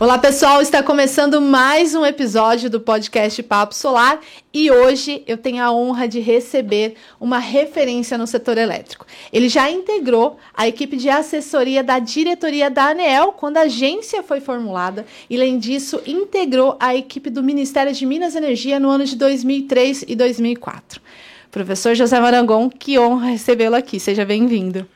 Olá pessoal, está começando mais um episódio do podcast Papo Solar e hoje eu tenho a honra de receber uma referência no setor elétrico. Ele já integrou a equipe de assessoria da diretoria da ANEEL quando a agência foi formulada e, além disso, integrou a equipe do Ministério de Minas e Energia no ano de 2003 e 2004. Professor José Marangon, que honra recebê-lo aqui. Seja bem-vindo.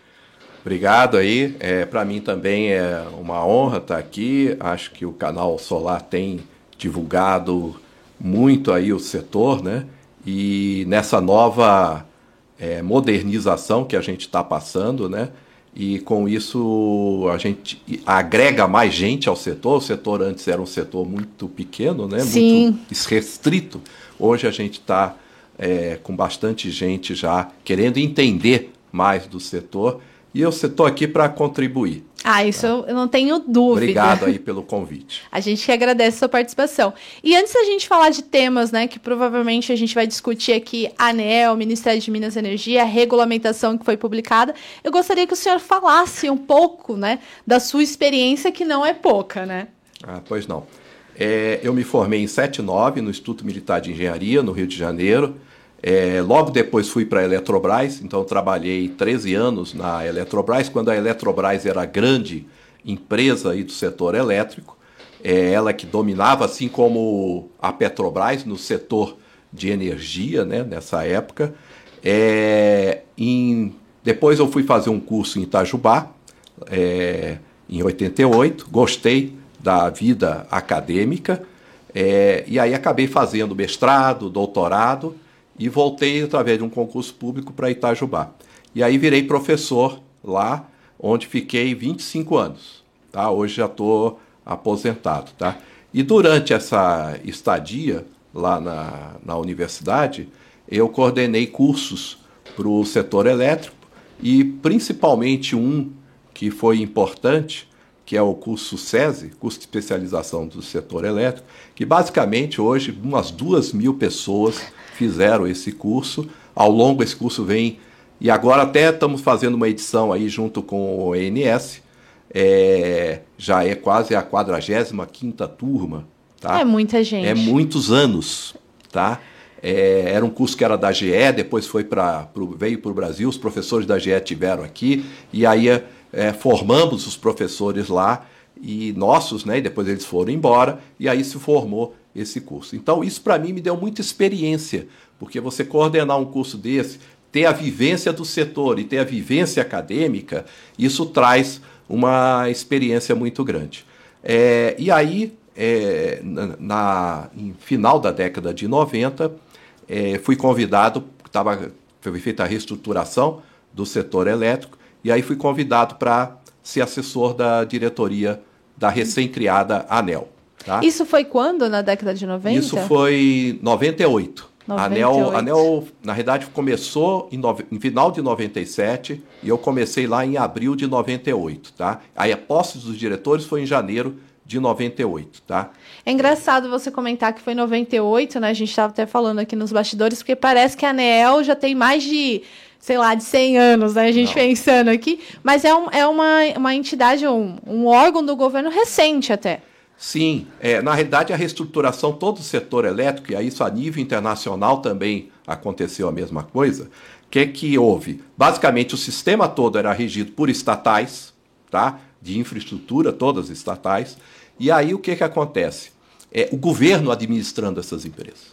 Obrigado aí. É, Para mim também é uma honra estar aqui. Acho que o canal Solar tem divulgado muito aí o setor, né? E nessa nova é, modernização que a gente está passando, né? E com isso a gente agrega mais gente ao setor. O setor antes era um setor muito pequeno, né? Sim. Muito restrito. Hoje a gente está é, com bastante gente já querendo entender mais do setor e eu estou aqui para contribuir. Ah, isso tá? eu não tenho dúvida. Obrigado aí pelo convite. A gente que agradece a sua participação. E antes da gente falar de temas, né, que provavelmente a gente vai discutir aqui, ANEL, Ministério de Minas e Energia, a regulamentação que foi publicada, eu gostaria que o senhor falasse um pouco, né, da sua experiência, que não é pouca, né? Ah, pois não. É, eu me formei em 79 no Instituto Militar de Engenharia, no Rio de Janeiro. É, logo depois fui para a Eletrobras, então trabalhei 13 anos na Eletrobras, quando a Eletrobras era a grande empresa aí do setor elétrico, é ela que dominava, assim como a Petrobras, no setor de energia, né, nessa época. É, em, depois eu fui fazer um curso em Itajubá, é, em 88, gostei da vida acadêmica, é, e aí acabei fazendo mestrado, doutorado, e voltei através de um concurso público para Itajubá. E aí virei professor lá, onde fiquei 25 anos. Tá? Hoje já estou aposentado. Tá? E durante essa estadia lá na, na universidade, eu coordenei cursos para o setor elétrico e principalmente um que foi importante, que é o curso SESI, curso de especialização do setor elétrico, que basicamente hoje umas duas mil pessoas fizeram esse curso. Ao longo desse curso vem. E agora até estamos fazendo uma edição aí junto com o ENS. É, já é quase a 45 turma. Tá? É muita gente. É muitos anos. Tá? É, era um curso que era da GE, depois foi para veio para o Brasil, os professores da GE tiveram aqui, e aí é, formamos os professores lá, e nossos, né, e depois eles foram embora, e aí se formou esse curso. Então, isso para mim me deu muita experiência, porque você coordenar um curso desse, ter a vivência do setor e ter a vivência acadêmica, isso traz uma experiência muito grande. É, e aí, é, na, na em final da década de 90, é, fui convidado, tava, foi feita a reestruturação do setor elétrico, e aí fui convidado para ser assessor da diretoria da recém-criada ANEL. Tá? Isso foi quando, na década de 90? Isso foi 98. 98. Anel, Anel, na verdade, começou em, no, em, final de 97 e eu comecei lá em abril de 98, tá? Aí a posse dos diretores foi em janeiro de 98, tá? É engraçado você comentar que foi em 98, né? A gente estava até falando aqui nos bastidores, porque parece que a ANEL já tem mais de sei lá, de 100 anos, né? A gente Não. pensando aqui. Mas é, um, é uma, uma entidade, um, um órgão do governo recente até. Sim, é, na realidade a reestruturação todo o setor elétrico, e isso a nível internacional também aconteceu a mesma coisa, que é que houve? Basicamente o sistema todo era regido por estatais, tá? de infraestrutura, todas estatais, e aí o que, que acontece? É, o governo administrando essas empresas.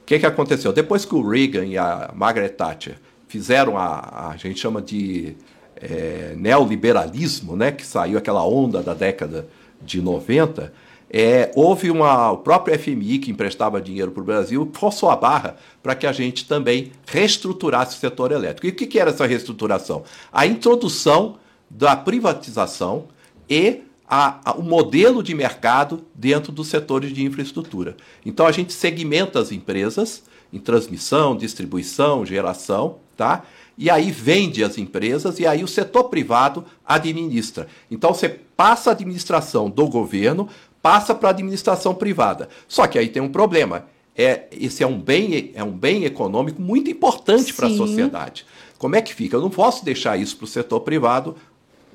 O que, que aconteceu? Depois que o Reagan e a Margaret Thatcher fizeram a, a gente chama de é, neoliberalismo, né, que saiu aquela onda da década de 90, é, houve uma, o próprio FMI, que emprestava dinheiro para o Brasil, forçou a barra para que a gente também reestruturasse o setor elétrico. E o que, que era essa reestruturação? A introdução da privatização e a, a, o modelo de mercado dentro dos setores de infraestrutura. Então a gente segmenta as empresas em transmissão, distribuição, geração, tá? E aí vende as empresas e aí o setor privado administra. Então você passa a administração do governo, passa para a administração privada. Só que aí tem um problema. É, esse é um bem, é um bem econômico muito importante para a sociedade. Como é que fica? Eu não posso deixar isso para o setor privado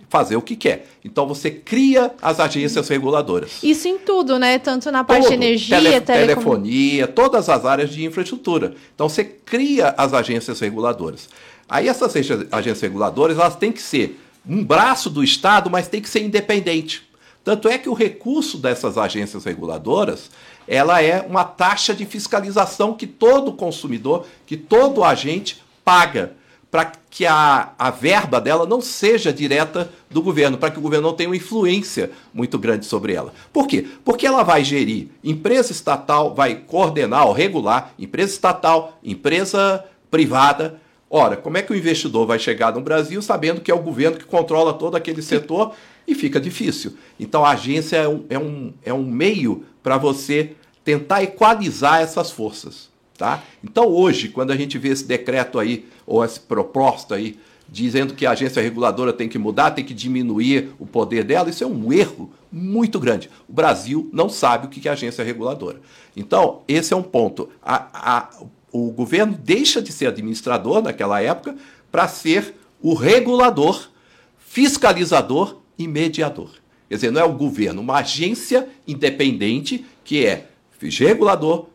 fazer o que quer. Então você cria as agências reguladoras. Isso em tudo, né? Tanto na parte de energia, Tele telefonia, todas as áreas de infraestrutura. Então você cria as agências reguladoras. Aí essas agências reguladoras, elas têm que ser um braço do Estado, mas tem que ser independente. Tanto é que o recurso dessas agências reguladoras, ela é uma taxa de fiscalização que todo consumidor, que todo agente paga para que a, a verba dela não seja direta do governo, para que o governo não tenha uma influência muito grande sobre ela. Por quê? Porque ela vai gerir empresa estatal, vai coordenar ou regular empresa estatal, empresa privada. Ora, como é que o investidor vai chegar no Brasil sabendo que é o governo que controla todo aquele setor e fica difícil? Então a agência é um, é um, é um meio para você tentar equalizar essas forças. Tá? Então, hoje, quando a gente vê esse decreto aí, ou essa proposta aí, dizendo que a agência reguladora tem que mudar, tem que diminuir o poder dela, isso é um erro muito grande. O Brasil não sabe o que é agência reguladora. Então, esse é um ponto. A, a, o governo deixa de ser administrador naquela época para ser o regulador, fiscalizador e mediador. Quer dizer, não é o governo, uma agência independente que é regulador,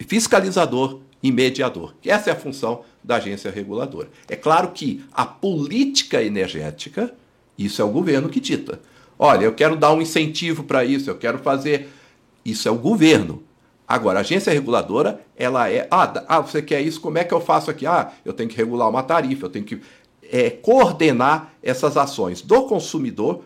fiscalizador e mediador. Essa é a função da agência reguladora. É claro que a política energética, isso é o governo que dita. Olha, eu quero dar um incentivo para isso, eu quero fazer. Isso é o governo. Agora, a agência reguladora, ela é. Ah, ah, você quer isso? Como é que eu faço aqui? Ah, eu tenho que regular uma tarifa, eu tenho que é, coordenar essas ações do consumidor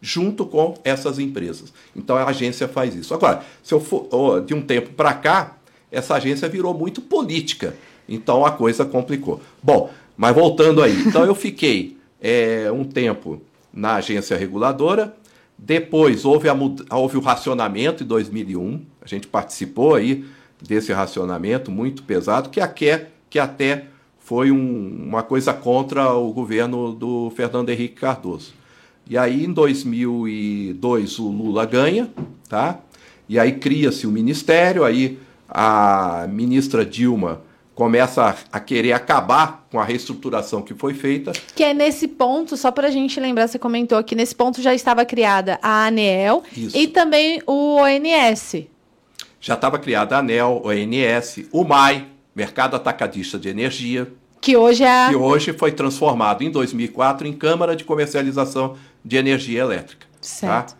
junto com essas empresas. Então a agência faz isso. Agora, se eu for oh, de um tempo para cá, essa agência virou muito política. Então a coisa complicou. Bom, mas voltando aí. Então eu fiquei é, um tempo na agência reguladora. Depois houve, a, houve o racionamento em 2001. A gente participou aí desse racionamento muito pesado, que, até, que até foi um, uma coisa contra o governo do Fernando Henrique Cardoso. E aí, em 2002, o Lula ganha, tá? E aí cria-se o ministério, aí a ministra Dilma começa a, a, querer acabar com a reestruturação que foi feita. Que é nesse ponto, só para a gente lembrar, você comentou que nesse ponto já estava criada a ANEEL Isso. e também o ONS. Já estava criada a ANEL, ONS, o MAI, Mercado Atacadista de Energia. Que hoje é. Que hoje foi transformado em 2004 em Câmara de Comercialização de Energia Elétrica. Tá? Certo. Tá?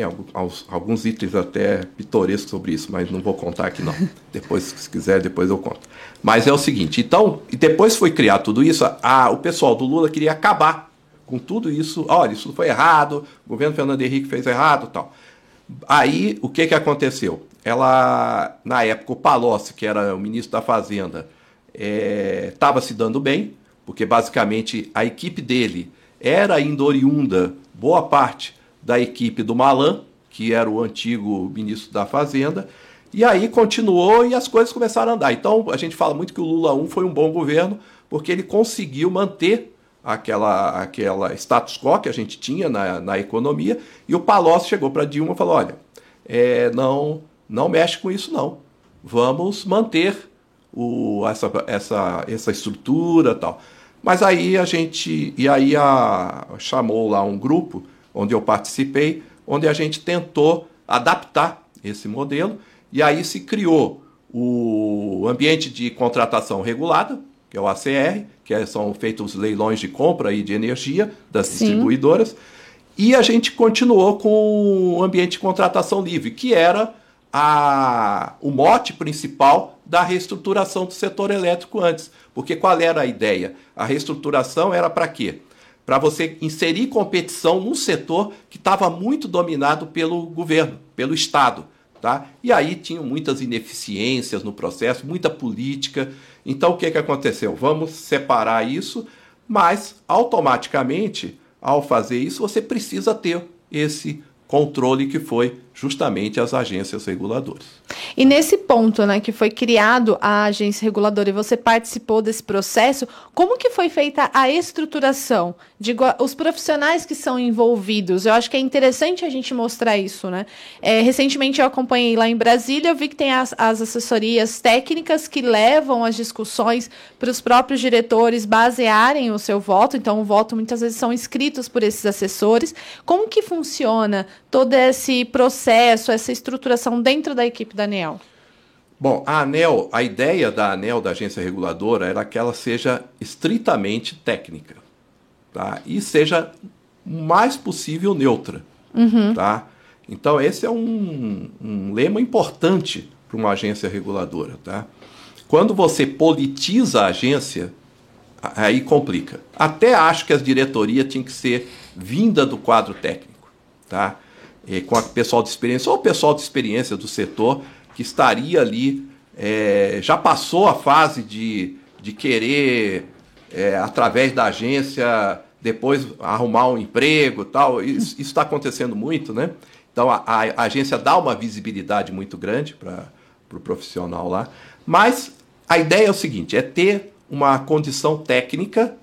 Tem alguns, alguns itens até pitorescos sobre isso, mas não vou contar aqui não. depois, se quiser, depois eu conto. Mas é o seguinte, então, e depois foi criar tudo isso, a, o pessoal do Lula queria acabar com tudo isso. Olha, isso foi errado, o governo Fernando Henrique fez errado tal. Aí, o que, que aconteceu? Ela, na época, o Palocci, que era o ministro da Fazenda, estava é, se dando bem, porque basicamente a equipe dele era ainda oriunda, boa parte, da equipe do Malan, que era o antigo ministro da Fazenda, e aí continuou e as coisas começaram a andar. Então a gente fala muito que o Lula 1 foi um bom governo, porque ele conseguiu manter aquela, aquela status quo que a gente tinha na, na economia, e o Palocci chegou para Dilma e falou: olha, é, não, não mexe com isso não, vamos manter o, essa, essa, essa estrutura tal. Mas aí a gente, e aí a, chamou lá um grupo onde eu participei, onde a gente tentou adaptar esse modelo e aí se criou o ambiente de contratação regulada, que é o ACR, que é, são feitos leilões de compra e de energia das Sim. distribuidoras, e a gente continuou com o ambiente de contratação livre, que era a, o mote principal da reestruturação do setor elétrico antes. Porque qual era a ideia? A reestruturação era para quê? Para você inserir competição num setor que estava muito dominado pelo governo, pelo Estado. Tá? E aí tinham muitas ineficiências no processo, muita política. Então o que, que aconteceu? Vamos separar isso, mas automaticamente, ao fazer isso, você precisa ter esse controle que foi justamente as agências reguladoras. E nesse ponto, né, que foi criado a agência reguladora e você participou desse processo, como que foi feita a estruturação? Digo, os profissionais que são envolvidos, eu acho que é interessante a gente mostrar isso, né? É, recentemente eu acompanhei lá em Brasília, eu vi que tem as, as assessorias técnicas que levam as discussões para os próprios diretores basearem o seu voto, então o voto muitas vezes são escritos por esses assessores. Como que funciona todo esse processo, essa estruturação dentro da equipe da ANEL? Bom, a ANEL, a ideia da ANEL, da agência reguladora, era que ela seja estritamente técnica tá? e seja o mais possível neutra. Uhum. Tá? Então, esse é um, um lema importante para uma agência reguladora. Tá? Quando você politiza a agência, aí complica. Até acho que a diretoria tinha que ser vinda do quadro técnico. Tá? É, com o pessoal de experiência, ou o pessoal de experiência do setor, que estaria ali, é, já passou a fase de, de querer, é, através da agência, depois arrumar um emprego tal. Isso está acontecendo muito, né? Então a, a, a, agência dá uma visibilidade muito grande para o pro profissional lá. Mas a ideia é o seguinte: é ter uma condição técnica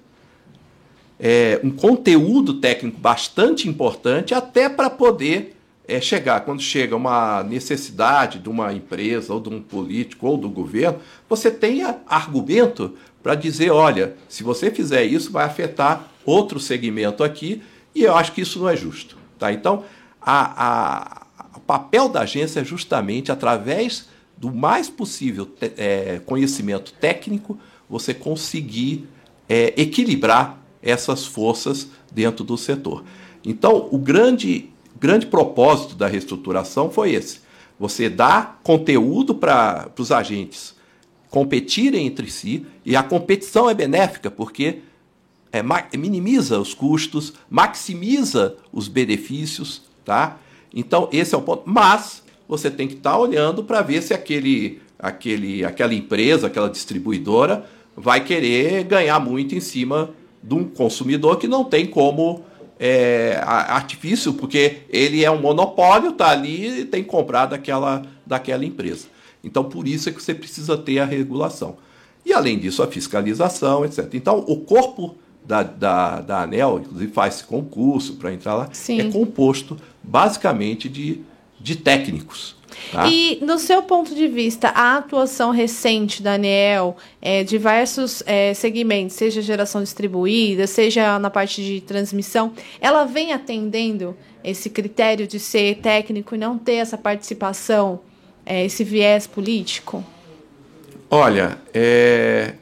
é, um conteúdo técnico bastante importante até para poder é, chegar, quando chega uma necessidade de uma empresa ou de um político ou do governo, você tenha argumento para dizer, olha, se você fizer isso, vai afetar outro segmento aqui, e eu acho que isso não é justo. Tá? Então, a, a, o papel da agência é justamente, através do mais possível é, conhecimento técnico, você conseguir é, equilibrar essas forças dentro do setor. Então, o grande, grande propósito da reestruturação foi esse: você dá conteúdo para os agentes competirem entre si, e a competição é benéfica, porque é, minimiza os custos, maximiza os benefícios, tá? Então, esse é o ponto. Mas você tem que estar tá olhando para ver se aquele, aquele, aquela empresa, aquela distribuidora vai querer ganhar muito em cima de um consumidor que não tem como é, artifício, porque ele é um monopólio, está ali e tem que comprar daquela, daquela empresa. Então, por isso é que você precisa ter a regulação. E, além disso, a fiscalização, etc. Então, o corpo da, da, da ANEL, inclusive faz esse concurso para entrar lá, Sim. é composto basicamente de, de técnicos. Tá? E, no seu ponto de vista, a atuação recente da ANEEL, é, diversos é, segmentos, seja geração distribuída, seja na parte de transmissão, ela vem atendendo esse critério de ser técnico e não ter essa participação, é, esse viés político? Olha, é,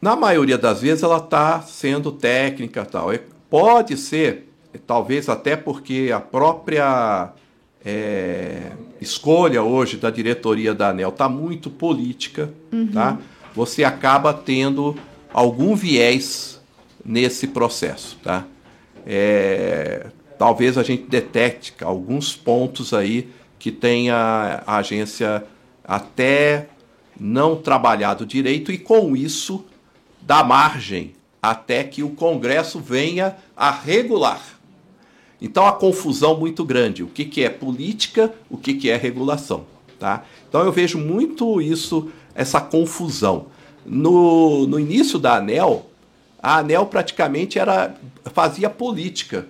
na maioria das vezes ela está sendo técnica tal. É, pode ser, talvez até porque a própria é, escolha hoje da diretoria da ANEL está muito política, uhum. tá? você acaba tendo algum viés nesse processo. Tá? É, talvez a gente detecte alguns pontos aí que tenha a agência até não trabalhado direito e com isso dá margem até que o Congresso venha a regular então a confusão muito grande, o que, que é política, o que, que é regulação. Tá? Então eu vejo muito isso, essa confusão. No, no início da ANEL, a ANEL praticamente era, fazia política.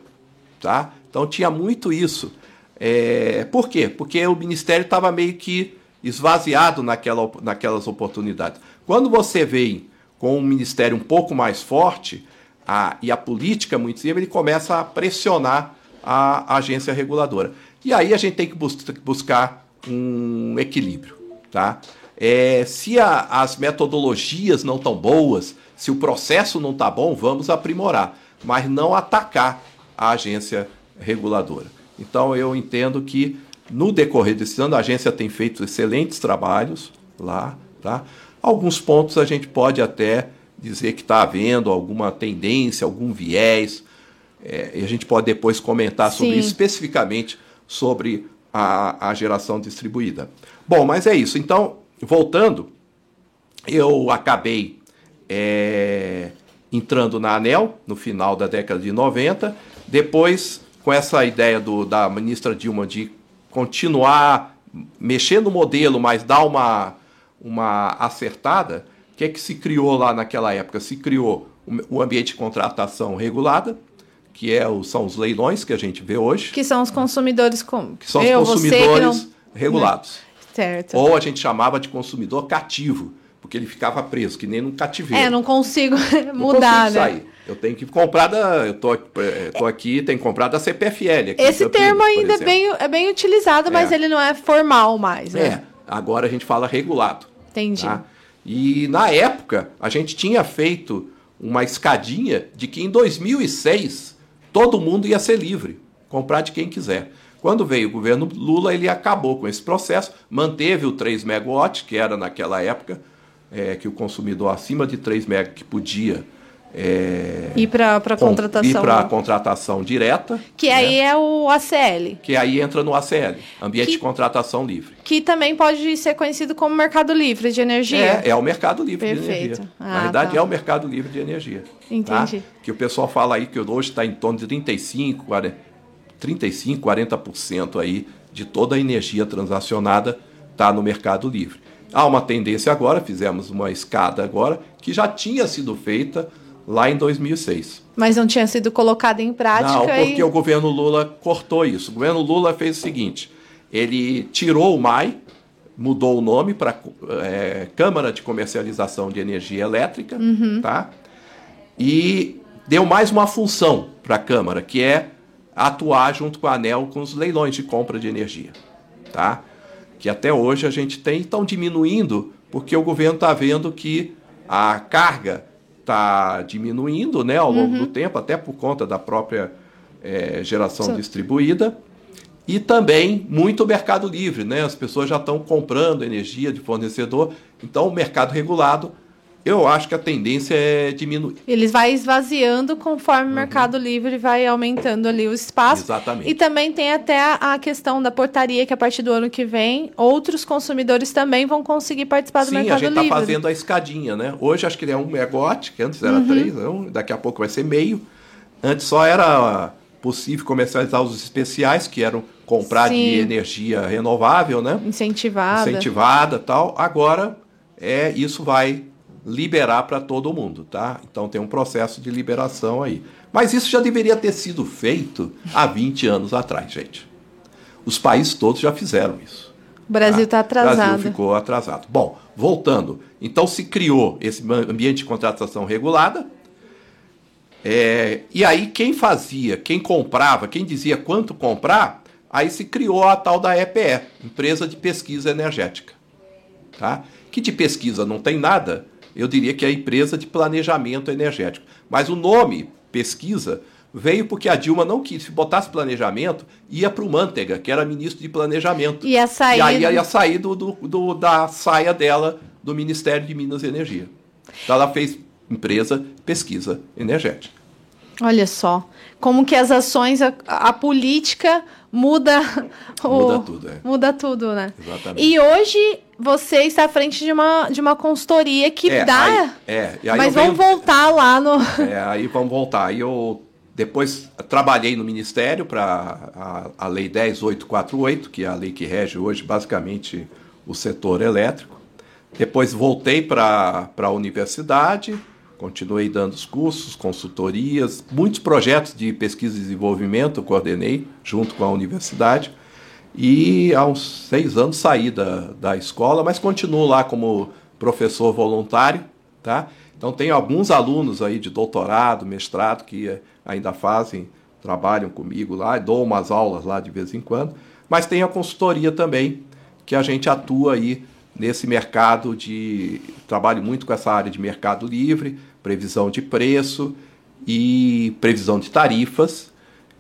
Tá? Então tinha muito isso. É, por quê? Porque o Ministério estava meio que esvaziado naquela, naquelas oportunidades. Quando você vem com um Ministério um pouco mais forte a, e a política muito cima, ele começa a pressionar a agência reguladora. E aí a gente tem que bus buscar um equilíbrio. Tá? É, se a, as metodologias não estão boas, se o processo não está bom, vamos aprimorar, mas não atacar a agência reguladora. Então eu entendo que no decorrer desse ano a agência tem feito excelentes trabalhos lá, tá? Alguns pontos a gente pode até dizer que está havendo alguma tendência, algum viés, é, e a gente pode depois comentar sobre isso, especificamente sobre a, a geração distribuída. Bom, mas é isso. Então, voltando, eu acabei é, entrando na ANEL no final da década de 90, depois, com essa ideia do, da ministra Dilma de continuar mexer no modelo, mas dar uma, uma acertada, o que é que se criou lá naquela época? Se criou o ambiente de contratação regulada, que é o, são os leilões que a gente vê hoje. Que são os consumidores com que são os eu, consumidores não... regulados. Certo. Ou a gente chamava de consumidor cativo, porque ele ficava preso, que nem num cativeiro. É, não consigo mudar, não consigo né? Sair. Eu tenho que comprar da. Eu tô, eh, tô aqui, tenho que comprar da CPFL. Esse termo ainda é bem, é bem utilizado, mas é. ele não é formal mais. Né? É, agora a gente fala regulado. Entendi. Tá? E na época, a gente tinha feito uma escadinha de que em 2006 todo mundo ia ser livre, comprar de quem quiser. Quando veio o governo Lula, ele acabou com esse processo, manteve o 3 megawatts, que era naquela época, é, que o consumidor acima de 3 MW que podia é, ir para a contratação. Ir para a contratação direta. Que né? aí é o ACL. Que aí entra no ACL, Ambiente que, de Contratação Livre. Que também pode ser conhecido como Mercado Livre de Energia. É, é o Mercado Livre Perfeito. de Energia. Ah, Na verdade, tá. é o Mercado Livre de Energia. Tá? Entendi. Tá? Que o pessoal fala aí que hoje está em torno de 35, 40, 35 40% aí de toda a energia transacionada está no Mercado Livre. Há uma tendência agora, fizemos uma escada agora, que já tinha sido feita lá em 2006. Mas não tinha sido colocado em prática? Não, porque e... o governo Lula cortou isso. O governo Lula fez o seguinte: ele tirou o MAI, mudou o nome para é, Câmara de Comercialização de Energia Elétrica, uhum. tá? E deu mais uma função para a Câmara, que é atuar junto com a ANEL com os leilões de compra de energia, tá? Que até hoje a gente tem, estão diminuindo, porque o governo está vendo que a carga está diminuindo né, ao longo uhum. do tempo, até por conta da própria é, geração Sim. distribuída. E também muito mercado livre, né? As pessoas já estão comprando energia de fornecedor. Então, o mercado regulado eu acho que a tendência é diminuir. Eles vai esvaziando conforme uhum. o mercado livre vai aumentando ali o espaço. Exatamente. E também tem até a questão da portaria que a partir do ano que vem outros consumidores também vão conseguir participar do Sim, mercado livre. Sim, a gente está fazendo a escadinha, né? Hoje acho que ele é um megawatt, que antes era uhum. três, não, daqui a pouco vai ser meio. Antes só era possível comercializar os especiais, que eram comprar Sim. de energia renovável, né? Incentivada. Incentivada tal. Agora é isso vai liberar para todo mundo, tá? Então tem um processo de liberação aí. Mas isso já deveria ter sido feito há 20 anos atrás, gente. Os países todos já fizeram isso. O Brasil está tá atrasado. O Brasil ficou atrasado. Bom, voltando. Então se criou esse ambiente de contratação regulada. É, e aí quem fazia, quem comprava, quem dizia quanto comprar, aí se criou a tal da EPE, Empresa de Pesquisa Energética. Tá? Que de pesquisa não tem nada, eu diria que é a empresa de planejamento energético. Mas o nome, pesquisa, veio porque a Dilma não quis. Se botasse planejamento, ia para o Manteiga, que era ministro de planejamento. Ia sair. E aí ia sair do, do, do, da saia dela do Ministério de Minas e Energia. Então ela fez empresa pesquisa energética. Olha só, como que as ações, a, a política muda o, muda tudo, é. Muda tudo, né? Exatamente. E hoje você está à frente de uma, de uma consultoria que é, dá. Aí, é, mas vamos venho, voltar lá no. É, aí vamos voltar. Aí eu depois trabalhei no Ministério para a, a Lei 10848, que é a lei que rege hoje basicamente o setor elétrico. Depois voltei para a universidade, continuei dando os cursos, consultorias, muitos projetos de pesquisa e desenvolvimento eu coordenei junto com a universidade. E há uns seis anos saí da, da escola, mas continuo lá como professor voluntário, tá? Então tem alguns alunos aí de doutorado, mestrado que ainda fazem, trabalham comigo lá, dou umas aulas lá de vez em quando, mas tem a consultoria também, que a gente atua aí nesse mercado de trabalho muito com essa área de mercado livre, previsão de preço e previsão de tarifas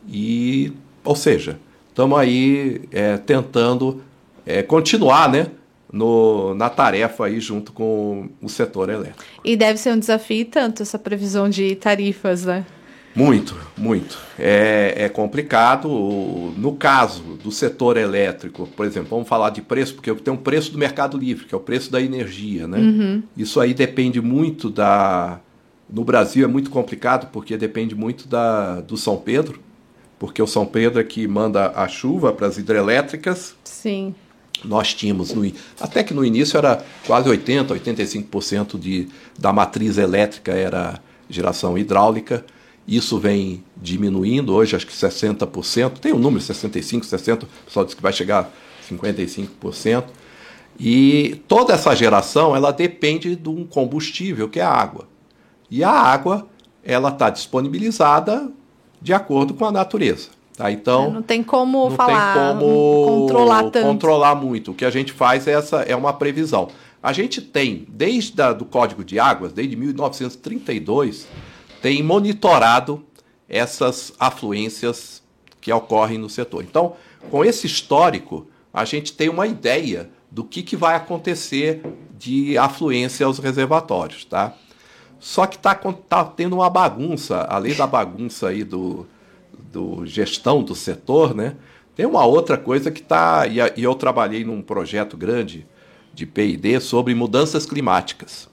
e, ou seja, estamos aí é, tentando é, continuar, né? No, na tarefa aí junto com o setor elétrico. E deve ser um desafio tanto essa previsão de tarifas, né? Muito, muito. É, é complicado. No caso do setor elétrico, por exemplo, vamos falar de preço, porque tem um preço do mercado livre, que é o preço da energia, né? Uhum. Isso aí depende muito da. No Brasil é muito complicado, porque depende muito da, do São Pedro, porque o São Pedro é que manda a chuva para as hidrelétricas. Sim. Nós tínhamos, no, até que no início era quase 80%, 85% de, da matriz elétrica era geração hidráulica. Isso vem diminuindo, hoje acho que 60%, tem um número, 65%, 60%, o pessoal diz que vai chegar a 55%. E toda essa geração ela depende de um combustível que é a água. E a água ela está disponibilizada de acordo com a natureza. Tá? Então É, não tem como não falar, tem como controlar tanto. controlar muito. O que a gente faz é, essa, é uma previsão. A gente tem, desde o do Código de Águas, desde 1932, tem monitorado essas afluências que ocorrem no setor. Então, com esse histórico, a gente tem uma ideia do que, que vai acontecer de afluência aos reservatórios, tá? Só que está tá tendo uma bagunça, além da bagunça aí do, do gestão do setor, né? Tem uma outra coisa que está. E, eu trabalhei num projeto grande de PD sobre mudanças climáticas.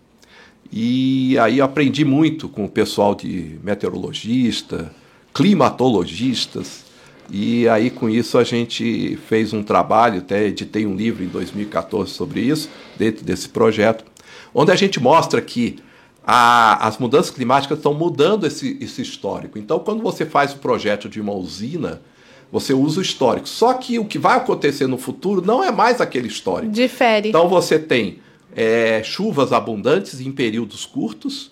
E aí eu aprendi muito com o pessoal de meteorologista, climatologistas. E aí com isso a gente fez um trabalho, até editei um livro em 2014 sobre isso, dentro desse projeto, onde a gente mostra que a- as mudanças climáticas estão mudando esse, esse histórico. Então, quando você faz o projeto de uma usina, você usa o histórico. Só que o que vai acontecer no futuro não é mais aquele histórico. Difere. Então você tem é, chuvas abundantes em períodos curtos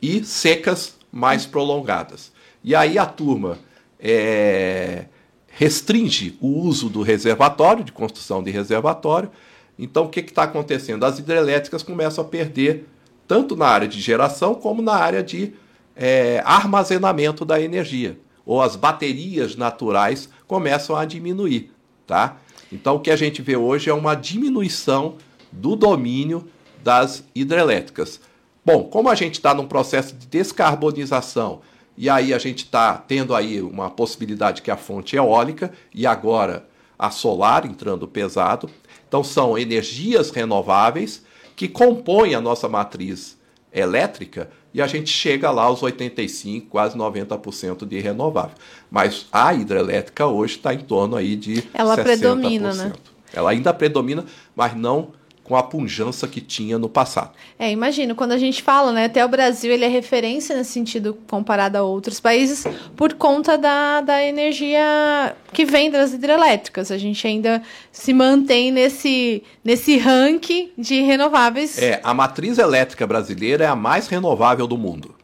e secas mais prolongadas. E aí a turma é, restringe o uso do reservatório, de construção de reservatório. Então o que está acontecendo? As hidrelétricas começam a perder tanto na área de geração como na área de é, armazenamento da energia. Ou as baterias naturais começam a diminuir. Tá? Então o que a gente vê hoje é uma diminuição do domínio das hidrelétricas. Bom, como a gente está num processo de descarbonização e aí a gente está tendo aí uma possibilidade que é a fonte eólica e agora a solar entrando pesado, então são energias renováveis que compõem a nossa matriz elétrica e a gente chega lá aos 85, quase 90% de renovável. Mas a hidrelétrica hoje está em torno aí de Ela 60%. predomina, né? Ela ainda predomina, mas não com a pujança que tinha no passado. É, imagino, quando a gente fala, né, até o Brasil ele é referência nesse sentido comparado a outros países por conta da, da energia que vem das hidrelétricas. A gente ainda se mantém nesse, nesse ranking de renováveis. É, a matriz elétrica brasileira é a mais renovável do mundo,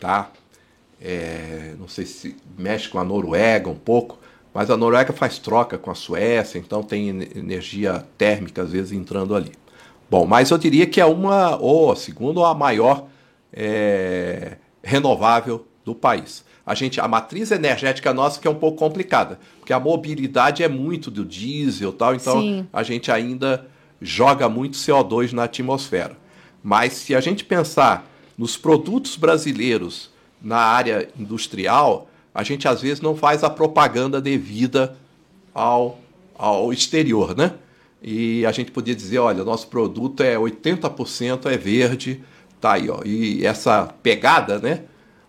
tá? É, não sei se mexe com a Noruega um pouco, mas a Noruega faz troca com a Suécia, então tem ener- energia térmica às vezes entrando ali. Bom, mas eu diria que é uma, ou a segunda ou a maior é, renovável do país. A gente, a matriz energética nossa que é um pouco complicada, porque a mobilidade é muito do diesel tal, então Sim. a gente ainda joga muito CO2 na atmosfera. Mas se a gente pensar nos produtos brasileiros na área industrial, a gente às vezes não faz a propaganda devida ao, ao exterior, né? E a gente podia dizer, olha, nosso produto é 80% é verde, tá aí, ó. E essa pegada, né?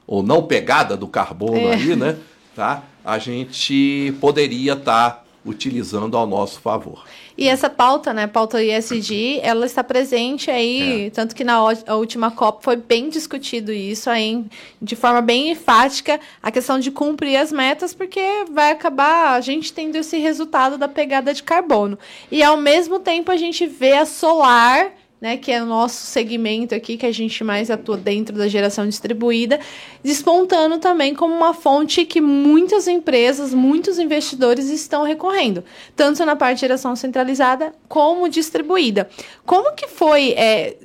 Ou não pegada do carbono É. aí, né? Tá? A gente poderia estar utilizando ao nosso favor. E essa pauta, né, pauta ISD, ela está presente aí, tanto que na última COP foi bem discutido isso aí, de forma bem enfática, a questão de cumprir as metas, porque vai acabar a gente tendo esse resultado da pegada de carbono. E ao mesmo tempo a gente vê a solar, né, que é o nosso segmento aqui, que a gente mais atua dentro da geração distribuída, despontando também como uma fonte que muitas empresas, muitos investidores estão recorrendo, tanto na parte de geração centralizada como distribuída. Como que foi é,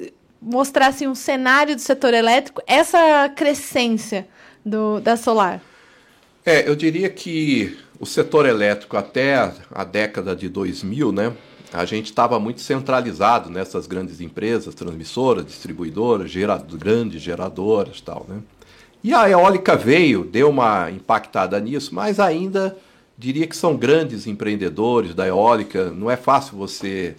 mostrar assim, um cenário do setor elétrico, essa crescência do, da solar? É, eu diria que o setor elétrico até a, a década de 2000, né, a gente estava muito centralizado nessas grandes empresas, transmissoras, distribuidoras, gera, grandes geradoras, tal, né? E a eólica veio, deu uma impactada nisso, mas ainda diria que são grandes empreendedores da eólica. Não é fácil você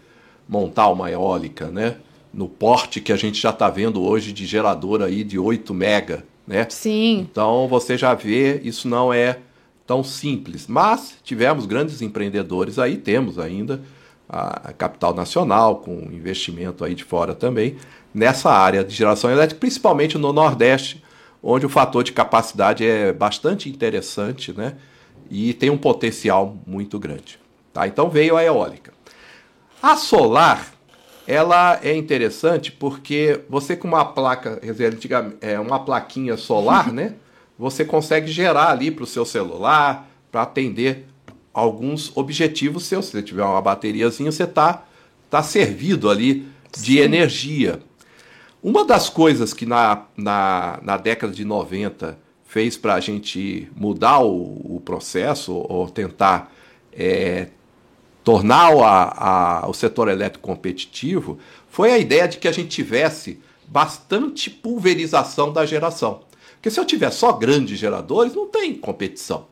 montar uma eólica, né? No porte que a gente já está vendo hoje de gerador aí de 8 mega, né? Sim. Então você já vê, isso não é tão simples. Mas tivemos grandes empreendedores aí, temos ainda a capital nacional, com investimento aí de fora também, nessa área de geração elétrica, principalmente no Nordeste, onde o fator de capacidade é bastante interessante, né? E tem um potencial muito grande. Tá? Então veio a eólica. A solar, ela é interessante porque você com uma placa, é uma plaquinha solar, né? Você consegue gerar ali para o seu celular, para atender alguns objetivos seus. Se você tiver uma bateriazinha, você está tá servido ali de Sim. energia. Uma das coisas que na, na, na década de 90 fez para a gente mudar o, o, processo ou tentar é, tornar a, a, o setor elétrico competitivo foi a ideia de que a gente tivesse bastante pulverização da geração. Porque se eu tiver só grandes geradores, não tem competição.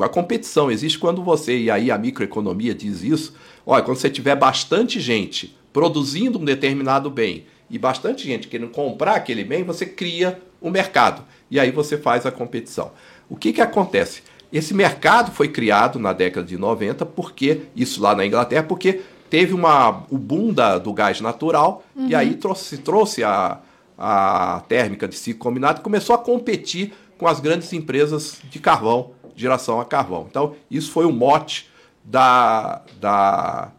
A competição existe quando você, e aí a microeconomia diz isso, olha, quando você tiver bastante gente produzindo um determinado bem e bastante gente querendo comprar aquele bem, você cria um mercado. E aí você faz a competição. O que, que acontece? Esse mercado foi criado na década de 90, porque, isso lá na Inglaterra, porque teve uma, o boom da, do gás natural, uhum. e aí trouxe, trouxe a, a térmica de ciclo combinado e começou a competir com as grandes empresas de carvão geração a carvão. Então, isso foi o mote da, da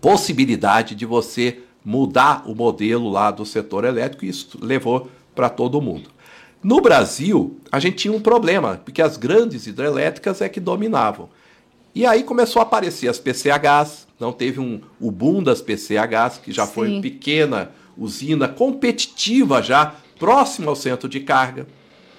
possibilidade de você mudar o modelo lá do setor elétrico e isso levou para todo mundo. No Brasil, a gente tinha um problema, porque as grandes hidrelétricas é que dominavam. E aí começou a aparecer as PCHs, não teve um, o boom das PCHs, que já Sim. foi pequena usina competitiva já, próximo ao centro de carga.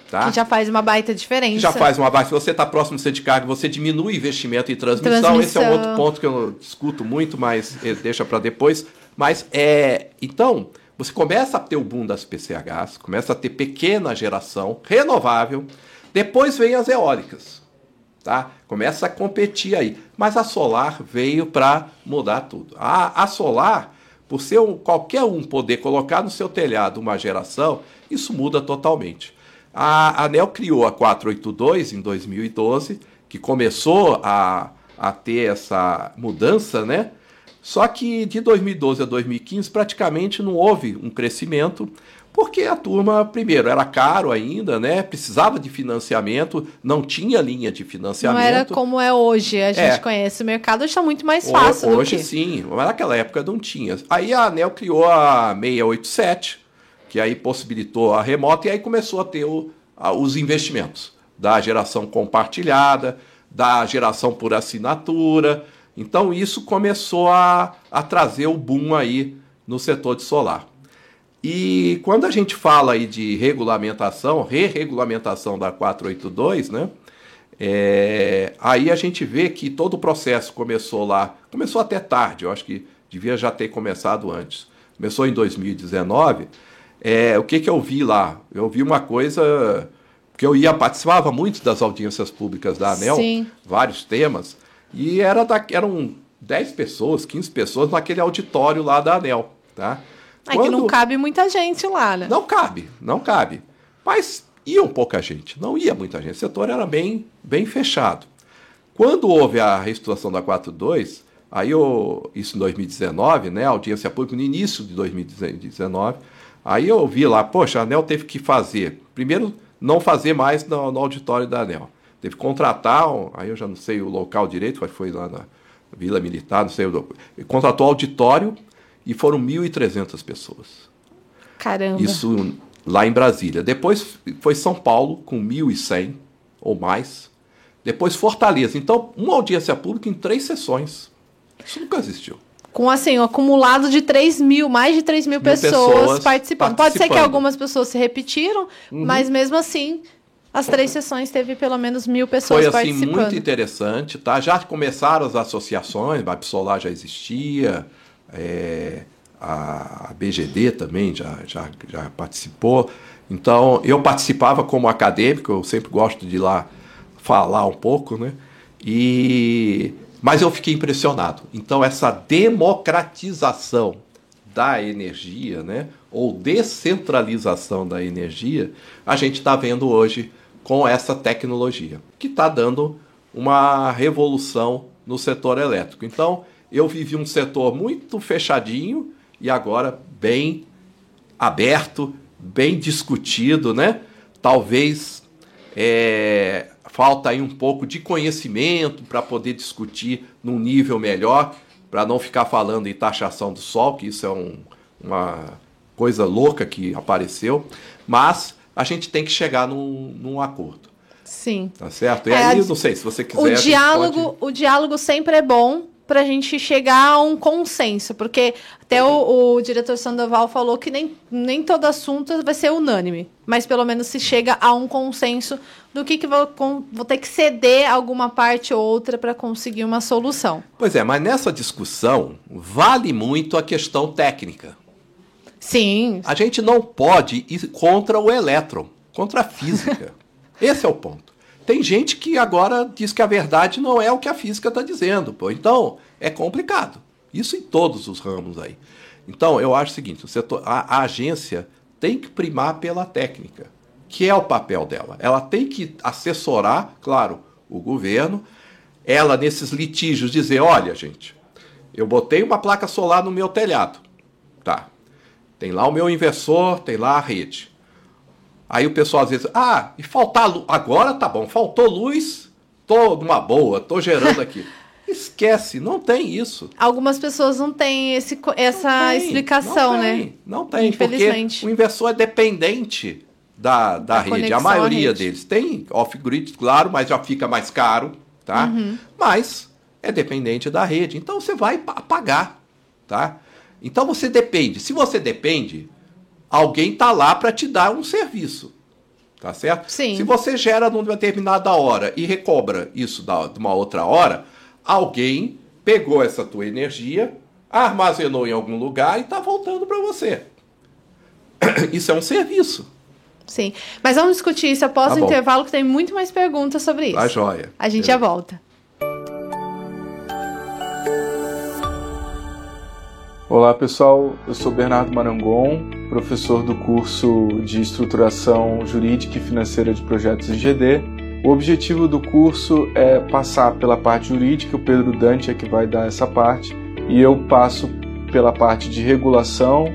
Tá? Que já faz uma baita diferença. Já faz uma baita. Se você está próximo do centro de carga, você diminui o investimento em transmissão. transmissão. Esse é um outro ponto que eu discuto muito, mas eh, deixa para depois. Mas é. Então, você começa a ter o boom das PCHs, começa a ter pequena geração renovável. Depois vem as eólicas. Tá? Começa a competir aí. Mas a solar veio para mudar tudo. A, a solar, por ser um, qualquer um poder colocar no seu telhado uma geração, isso muda totalmente. A ANEL criou a 482 em 2012, que começou a, a ter essa mudança, né? Só que de 2012 a 2015 praticamente não houve um crescimento, porque a turma, primeiro, era caro ainda, né? Precisava de financiamento, não tinha linha de financiamento. Não era como é hoje, a gente é. conhece o mercado, está muito mais fácil. Hoje que... sim, mas naquela época não tinha. Aí a ANEL criou a 687, que aí possibilitou a remota e aí começou a ter o, a, os investimentos da geração compartilhada, da geração por assinatura. Então isso começou a, a trazer o boom aí no setor de solar. E quando a gente fala aí de regulamentação, re-regulamentação da 482, né? É, aí a gente vê que todo o processo começou lá, começou até tarde, eu acho que devia já ter começado antes. Começou em 2019, é, o que, que eu vi lá? Eu vi uma coisa que eu ia participava muito das audiências públicas da ANEL, Sim. vários temas, e era da, eram 10 pessoas, 15 pessoas naquele auditório lá da ANEL, tá? É Quando... que não cabe muita gente lá, né? Não cabe, não cabe. Mas ia um pouca gente, não ia muita gente. O setor era bem, bem fechado. Quando houve a reestruturação da 42, aí eu, isso em 2019, né, audiência pública no início de 2019, Aí eu vi lá, poxa, a ANEL teve que fazer. Primeiro, não fazer mais no, no auditório da ANEL. Teve que contratar, aí eu já não sei o local direito, foi lá na Vila Militar, não sei. Contratou auditório e foram 1.300 pessoas. Caramba. Isso lá em Brasília. Depois foi São Paulo com 1.100 ou mais. Depois Fortaleza. Então, uma audiência pública em três sessões. Isso nunca existiu com assim, um acumulado de 3 mil, mais de 3 mil, mil pessoas, pessoas participando. participando. Pode ser que algumas pessoas se repetiram, uhum. mas mesmo assim, as três sessões teve pelo menos mil pessoas Foi, assim, participando. Foi muito interessante, tá? Já começaram as associações, a Absolar já existia, é, a BGD também já, já, já participou. Então, eu participava como acadêmico, eu sempre gosto de ir lá falar um pouco, né? E mas eu fiquei impressionado. Então, essa democratização da energia, né, ou descentralização da energia, a gente está vendo hoje com essa tecnologia, que está dando uma revolução no setor elétrico. Então, eu vivi um setor muito fechadinho e agora bem aberto, bem discutido, né? Talvez é, falta aí um pouco de conhecimento para poder discutir num nível melhor, para não ficar falando em taxação do sol, que isso é um, uma coisa louca que apareceu, mas a gente tem que chegar num, num acordo. Sim. Tá certo? E é, aí, não sei, se você quiser. O diálogo, pode... o diálogo sempre é bom para a gente chegar a um consenso, porque até o, o, diretor Sandoval falou que nem, nem todo assunto vai ser unânime, mas pelo menos se chega a um consenso do que, que vou, com, vou ter que ceder alguma parte ou outra para conseguir uma solução. Pois é, mas nessa discussão vale muito a questão técnica. Sim. A gente não pode ir contra o elétron, contra a física. Esse é o ponto. Tem gente que agora diz que a verdade não é o que a física está dizendo. Pô. Então, é complicado. Isso em todos os ramos aí. Então, eu acho o seguinte: o setor, a, a agência tem que primar pela técnica, que é o papel dela. Ela tem que assessorar, claro, o governo. Ela, nesses litígios, dizer: olha, gente, eu botei uma placa solar no meu telhado. Tá. Tem lá o meu inversor, tem lá a rede. Aí o pessoal às vezes, ah, e faltar luz. Agora tá bom, faltou luz, tô numa boa, tô gerando aqui. Esquece, não tem isso. Algumas pessoas não têm esse, essa tem, explicação, não tem, né? Não tem, porque o inversor é dependente da, da, rede. A maioria deles tem off-grid, claro, mas já fica mais caro, tá? Uhum. Mas é dependente da rede. Então você vai pagar, tá? Então você depende. Se você depende, alguém está lá para te dar um serviço. Tá certo? Sim. Se você gera numa determinada hora e recobra isso de uma outra hora, alguém pegou essa tua energia, armazenou em algum lugar e está voltando para você. Isso é um serviço. Sim. Mas vamos discutir isso após tá o intervalo, que tem muito mais perguntas sobre isso. Tá joia. A gente já volta. Olá pessoal, eu sou Bernardo Marangon, professor do curso de Estruturação Jurídica e Financeira de Projetos IGD. O objetivo do curso é passar pela parte jurídica, o Pedro Dante é que vai dar essa parte, e eu passo pela parte de regulação,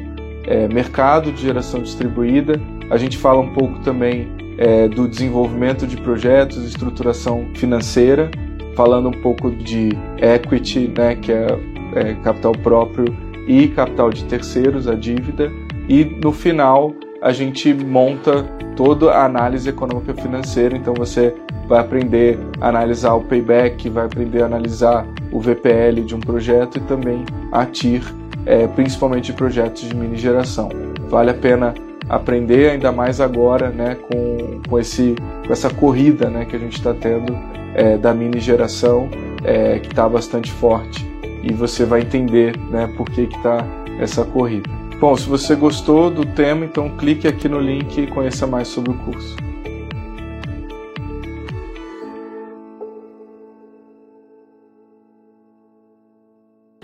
é, mercado de geração distribuída. A gente fala um pouco também é, do desenvolvimento de projetos, estruturação financeira, falando um pouco de equity, né, que é, é capital próprio e capital de terceiros, a dívida, e no final a gente monta toda a análise econômica financeira, então você vai aprender a analisar o payback, vai aprender a analisar o VPL de um projeto e também a TIR, é, principalmente projetos de mini geração. Vale a pena aprender ainda mais agora, né, com, com, esse, com essa corrida, né, que a gente está tendo é, da mini geração, é, que está bastante forte e você vai entender né, por que está essa corrida. Bom, se você gostou do tema, então clique aqui no link e conheça mais sobre o curso.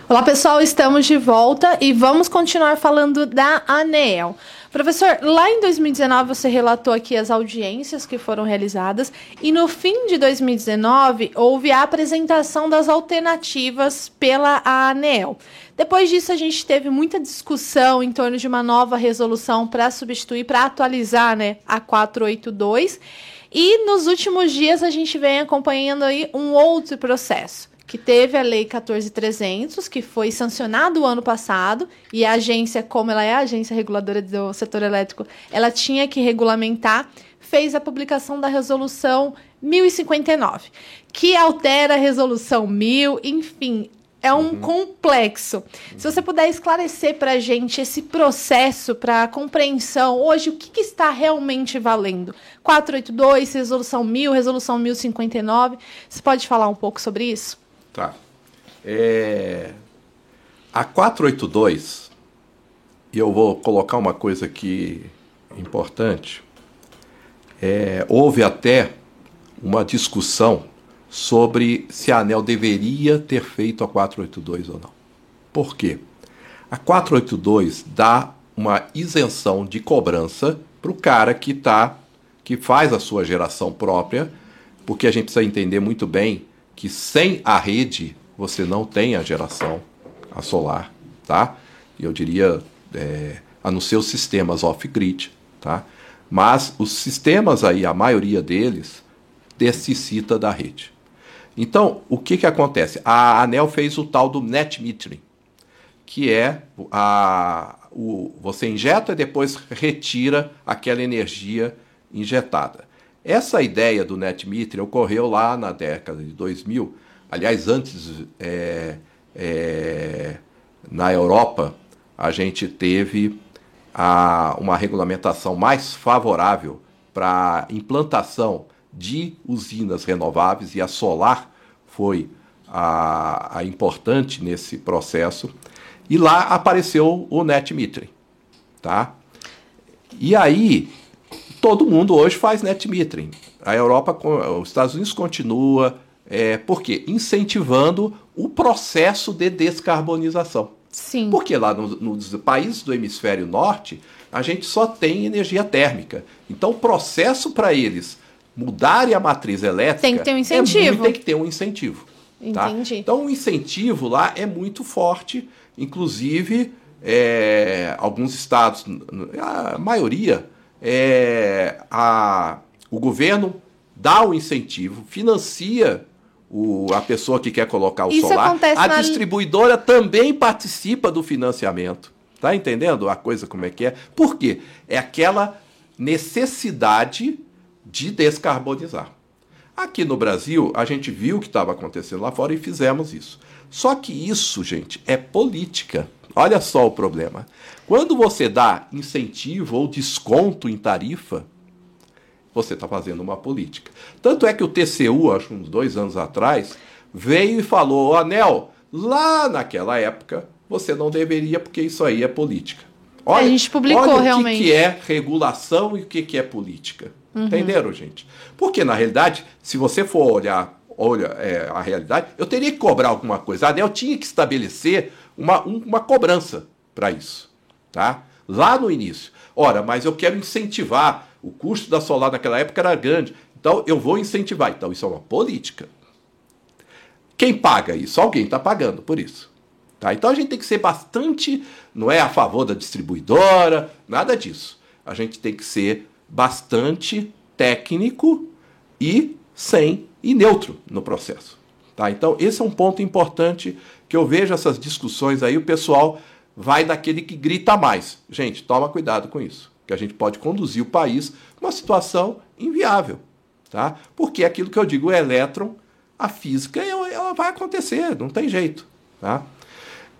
Olá pessoal, estamos de volta e vamos continuar falando da ANEEL. Professor, lá em 2019 você relatou aqui as audiências que foram realizadas e no fim de 2019 houve a apresentação das alternativas pela ANEEL. Depois disso a gente teve muita discussão em torno de uma nova resolução para substituir, para atualizar, né, a 482. E nos últimos dias a gente vem acompanhando aí um outro processo que teve a Lei 14300, que foi sancionada o ano passado, e a agência, como ela é a agência reguladora do setor elétrico, ela tinha que regulamentar, fez a publicação da resolução 1059, que altera a resolução 1000, enfim, é um uhum. complexo. Se você puder esclarecer para a gente esse processo para compreensão, hoje, o que, que, está realmente valendo? 482, resolução 1000, resolução 1059, você pode falar um pouco sobre isso? Tá. É, a 482, e eu vou colocar uma coisa aqui importante, é, houve até uma discussão sobre se a ANEL deveria ter feito a 482 ou não. Por quê? A 482 dá uma isenção de cobrança para o cara que está que faz a sua geração própria, porque a gente precisa entender muito bem que sem a rede você não tem a geração a solar, tá? Eu diria, é, a não ser os sistemas off-grid, tá? Mas os sistemas aí, a maioria deles, necessita da rede. Então, o que, que acontece? A ANEL fez o tal do net metering, que é a, o, você injeta e depois retira aquela energia injetada. Essa ideia do net metering ocorreu lá na década de 2000, aliás, antes é, é, na Europa a gente teve a, uma regulamentação mais favorável para implantação de usinas renováveis e a solar foi a, a importante nesse processo. E lá apareceu o net metering, tá? E aí todo mundo hoje faz net metering. A Europa, os Estados Unidos continua, é, por quê? Incentivando o processo de descarbonização. Sim. Porque lá no, nos países do hemisfério norte, a gente só tem energia térmica. Então, o processo para eles mudarem a matriz elétrica tem que ter um incentivo. É muito, tem que ter um incentivo. Tá? Entendi. Então, o incentivo lá é muito forte, inclusive é, alguns estados, a maioria, é, a, o governo dá o incentivo, financia o, a pessoa que quer colocar o Isso solar. A na- distribuidora também participa do financiamento. Tá entendendo a coisa como é que é? Por quê? É aquela necessidade de descarbonizar. Aqui no Brasil, a gente viu o que estava acontecendo lá fora e fizemos isso. Só que isso, gente, é política. Olha só o problema. Quando você dá incentivo ou desconto em tarifa, você está fazendo uma política. Tanto é que o TCU, acho uns dois anos atrás, veio e falou: "Ô, Anel, lá naquela época você não deveria, porque isso aí é política. A gente publicou, olha o que realmente. que é regulação e o que, que é política. Entenderam, gente? Porque, na realidade, se você for olhar olha, é, a realidade, eu teria que cobrar alguma coisa. A ANEL tinha que estabelecer uma, um- uma cobrança para isso. Tá? Lá no início. Ora, mas eu quero incentivar. O custo da solar naquela época era grande. Então, eu vou incentivar. Então, isso é uma política. Quem paga isso? Alguém está pagando por isso. Tá? Então a gente tem que ser bastante, não é a favor da distribuidora, nada disso. A gente tem que ser bastante técnico e sem e neutro no processo. Tá? Então esse é um ponto importante que eu vejo essas discussões aí, o pessoal vai daquele que grita mais. Gente, toma cuidado com isso, que a gente pode conduzir o país numa situação inviável. Tá? Porque é aquilo que eu digo, o elétron, a física, ela vai acontecer, não tem jeito. Tá?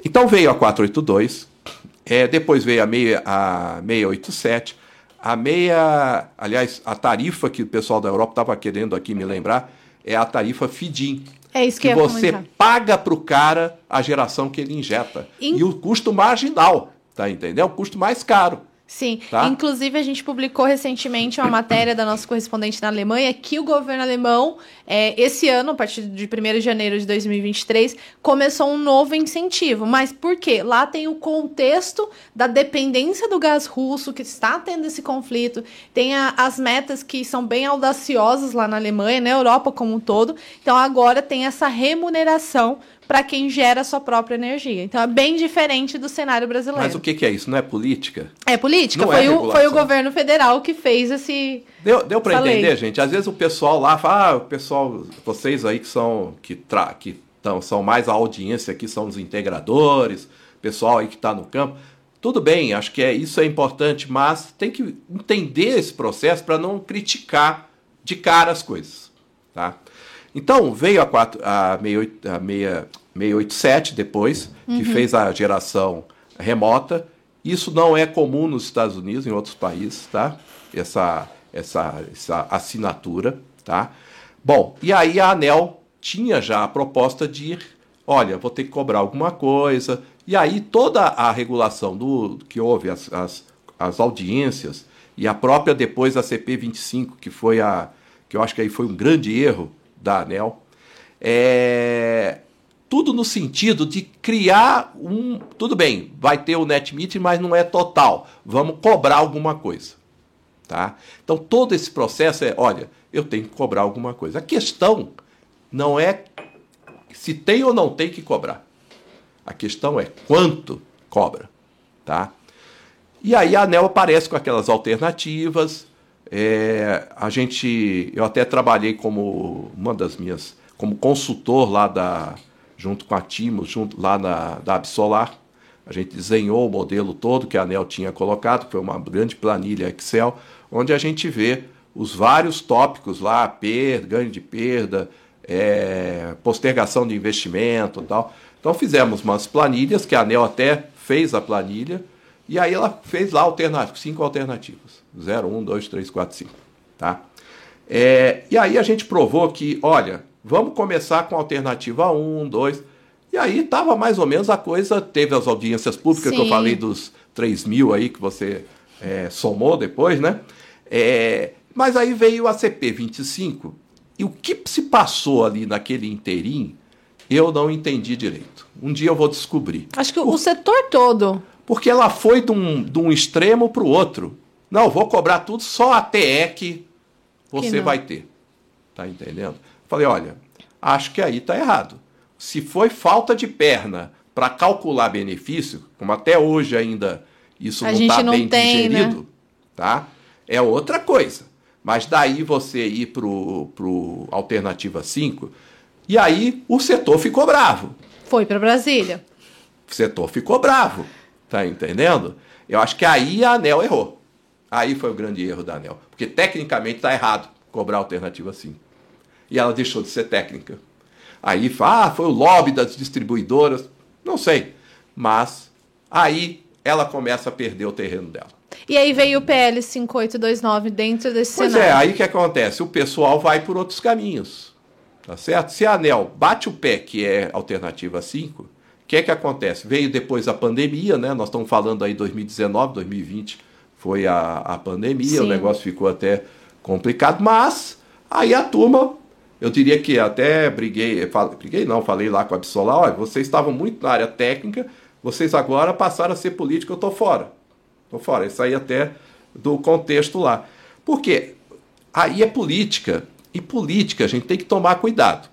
Então veio a 482, é, depois veio a, meia, a 687, a meia, aliás, a tarifa que o pessoal da Europa estava querendo aqui me lembrar, é a tarifa FIDIM. É isso que, Que você comentar. paga para o cara a geração que ele injeta. In- E o custo marginal, tá entendendo? O custo mais caro. Sim, Tá? inclusive a gente publicou recentemente uma matéria da nossa correspondente na Alemanha que o governo alemão, é, esse ano, a partir de 1 de janeiro de 2023, começou um novo incentivo. Mas por quê? Lá tem o contexto da dependência do gás russo, que está tendo esse conflito, tem a- as metas que são bem audaciosas lá na Alemanha, na Europa como um todo. Então agora tem essa remuneração para quem gera a sua própria energia. Então é bem diferente do cenário brasileiro. Mas o que, que é isso? Não é política? É política. Não foi, é o, foi o governo federal que fez esse. Deu, deu para lei. entender, gente? Às vezes o pessoal lá fala, ah, o pessoal, vocês aí que são que, tra, que tão, são mais a audiência aqui, são os integradores, pessoal aí que está no campo. Tudo bem, acho que é, isso é importante, mas tem que entender esse processo para não criticar de cara as coisas. Tá? Então, veio a, 4, a, 68, a 6 687 depois, que fez a geração remota. Isso não é comum nos Estados Unidos, em outros países, tá? Essa, essa, essa assinatura, tá? Bom, e aí a ANEL tinha já a proposta de olha, vou ter que cobrar alguma coisa. E aí toda a regulação do que houve, as, as, as audiências, e a própria depois a CP25, que foi a. que eu acho que aí foi um grande erro da ANEL, é, tudo no sentido de criar um. Tudo bem, vai ter o net meeting, mas não é total. Vamos cobrar alguma coisa. Tá? Então todo esse processo é, olha, eu tenho que cobrar alguma coisa. A questão não é se tem ou não tem que cobrar. A questão é quanto cobra, tá? E aí a ANEL aparece com aquelas alternativas. É, a gente, eu até trabalhei como uma das minhas, como consultor lá da, junto com a Timo, junto lá na da Absolar. A gente desenhou o modelo todo que a ANEL tinha colocado, foi uma grande planilha Excel, onde a gente vê os vários tópicos lá, perda, ganho de perda, é, postergação de investimento tal. Então fizemos umas planilhas, que a ANEL até fez a planilha, e aí ela fez lá alternativas, cinco alternativas. 0, 1, 2, 3, 4, 5. Tá? É, e aí a gente provou que, olha, vamos começar com alternativa 1, 2. E aí estava mais ou menos a coisa, teve as audiências públicas Sim. que eu falei dos 3 mil aí que você é, somou depois, né? É, mas aí veio a CP 25 e o que se passou ali naquele inteirinho, eu não entendi direito. Um dia eu vou descobrir. Acho que o, o setor todo porque ela foi de um, de um extremo para o outro. Não, vou cobrar tudo, só a TE que você vai ter. Tá entendendo? Falei, olha, acho que aí está errado. Se foi falta de perna para calcular benefício, como até hoje ainda isso a não está bem tem, né? digerido, né? tá? É outra coisa. Mas daí você ir para o alternativa 5, e aí o setor ficou bravo. Foi para Brasília. O setor ficou bravo. Tá entendendo? Eu acho que aí a ANEL errou. Aí foi o grande erro da ANEL. Porque tecnicamente está errado cobrar alternativa assim. E ela deixou de ser técnica. Aí ah, foi o lobby das distribuidoras. Não sei. Mas aí ela começa a perder o terreno dela. E aí veio o PL 5829 dentro desse pois cenário. Pois é, aí que acontece? O pessoal vai por outros caminhos. Tá certo? Se a ANEL bate o pé, que é alternativa 5, que é que acontece? Veio depois a pandemia, né? Nós estamos falando aí 2019, 2020 foi a, a pandemia, Sim. o negócio ficou até complicado, mas aí a turma, eu diria que até briguei, fal, briguei não, falei lá com a Absolar, olha, vocês estavam muito na área técnica, vocês agora passaram a ser política, eu estou fora. Estou fora, isso aí até do contexto lá. Por quê? Aí é política, e política a gente tem que tomar cuidado.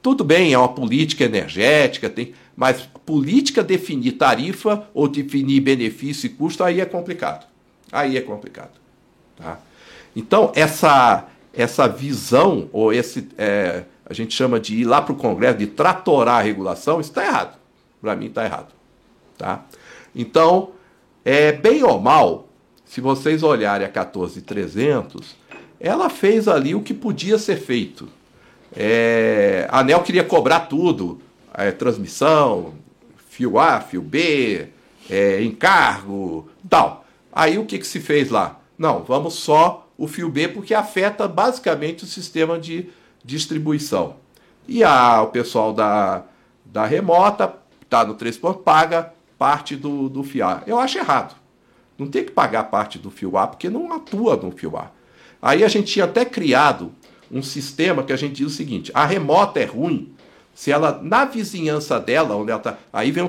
Tudo bem, é uma política energética, tem mas política definir tarifa ou definir benefício e custo, aí é complicado. Aí é complicado. Tá? Então, essa, essa visão, ou esse, é, a gente chama de ir lá para o Congresso, de tratorar a regulação, isso está errado. Para mim está errado. Tá? Então, é, bem ou mal, se vocês olharem a 14300, ela fez ali o que podia ser feito. É, a ANEL queria cobrar tudo, é, transmissão, fio A, fio B, é, encargo, tal. Aí o que, que se fez lá? Não, vamos só o fio B porque afeta basicamente o sistema de distribuição. E a, o pessoal da, da remota, está no 3 pontos, paga parte do, do fio A. Eu acho errado. Não tem que pagar parte do fio A porque não atua no fio A. Aí a gente tinha até criado um sistema que a gente diz o seguinte: a remota é ruim se ela, na vizinhança dela, onde ela está. Aí vem o,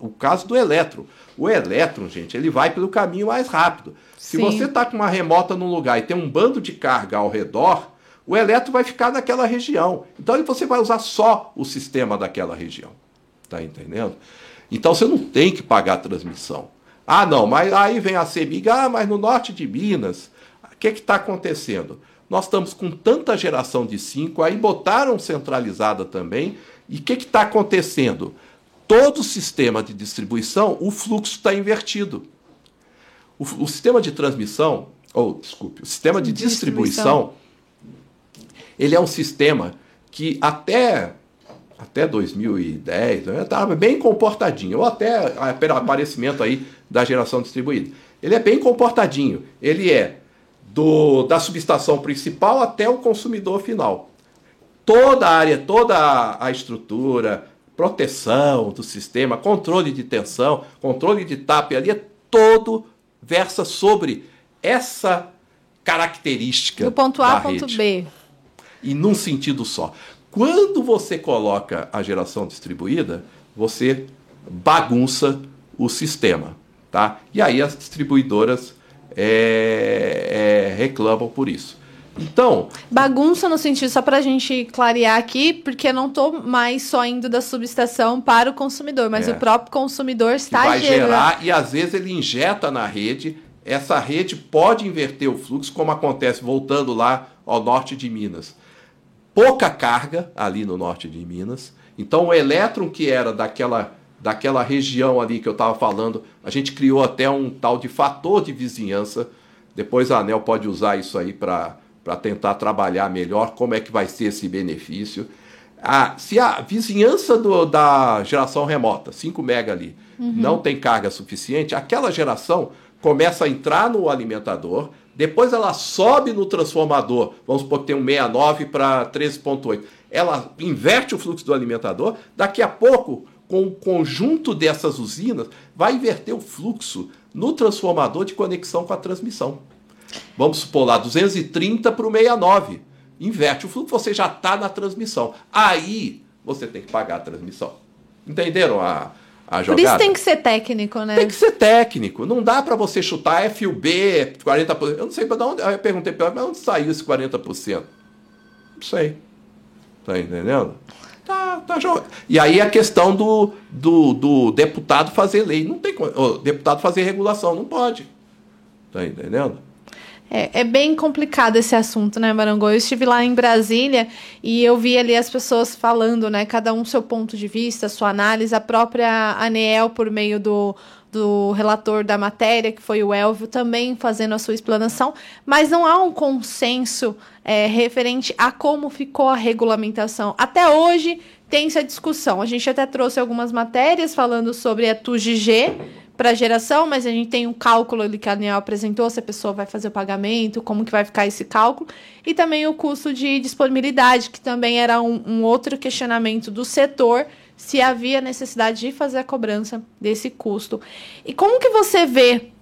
o, caso do elétron. O elétron, gente, ele vai pelo caminho mais rápido. Se Sim. você está com uma remota num lugar e tem um bando de carga ao redor, o elétron vai ficar naquela região. Então você vai usar só o sistema daquela região. Tá entendendo? Então você não tem que pagar a transmissão. Ah, não, mas aí vem a CEMIG, ah, mas no norte de Minas, o que está acontecendo? Nós estamos com tanta geração de 5, aí botaram centralizada também. E o que está acontecendo? Todo o sistema de distribuição, o fluxo está invertido. O, o, sistema de transmissão, ou desculpe, o sistema de distribuição, ele é um sistema que até até 2010 estava né, bem comportadinho, ou até aparecimento aí da geração distribuída. Ele é bem comportadinho. Ele é do, da subestação principal até o consumidor final. Toda a área, toda a estrutura, proteção do sistema, controle de tensão, controle de TAP ali, é todo versa sobre essa característica. Do ponto A ao ponto B. E num sentido só. Quando você coloca a geração distribuída, você bagunça o sistema. Tá? E aí as distribuidoras é, é, reclamam por isso. Então. Bagunça no sentido, só para a gente clarear aqui, porque não estou mais só indo da subestação para o consumidor, mas é, o próprio consumidor está vai gerando. gerar e às vezes ele injeta na rede. Essa rede pode inverter o fluxo, como acontece voltando lá ao norte de Minas. Pouca carga ali no norte de Minas. Então o elétron que era daquela daquela região ali que eu estava falando, a gente criou até um tal de fator de vizinhança. Depois a ANEL pode usar isso aí para tentar trabalhar melhor como é que vai ser esse benefício. Ah, se a vizinhança do, da geração remota, 5 mega ali, uhum. não tem carga suficiente, aquela geração começa a entrar no alimentador, depois ela sobe no transformador, vamos supor que tem um 69 para 13.8, ela inverte o fluxo do alimentador, daqui a pouco com o conjunto dessas usinas, vai inverter o fluxo no transformador de conexão com a transmissão. Vamos supor lá, 230 para o 69. Inverte o fluxo, você já está na transmissão. Aí você tem que pagar a transmissão. Entenderam a, a jogada? Por isso tem que ser técnico, né? Tem que ser técnico. Não dá para você chutar FUB, 40%. Eu não sei para onde. Eu perguntei para ela, mas onde saiu esse 40%? Não sei. Tá entendendo? Tá, tá. E aí a questão do, do, do deputado fazer lei. Não tem deputado fazer regulação, não pode. Tá entendendo? É, é, bem complicado esse assunto, né, Marangô? Eu estive lá em Brasília e eu vi ali as pessoas falando, né? Cada um seu ponto de vista, sua análise, a própria ANEEL, por meio do, do relator da matéria, que foi o Elvio, também fazendo a sua explanação, mas não há um consenso é, referente a como ficou a regulamentação. Até hoje tem essa discussão. A gente até trouxe algumas matérias falando sobre a TUGG para geração, mas a gente tem um cálculo ali que a Daniel apresentou, se a pessoa vai fazer o pagamento, como que vai ficar esse cálculo, e também o custo de disponibilidade, que também era um, um outro questionamento do setor, se havia necessidade de fazer a cobrança desse custo. E como que você vê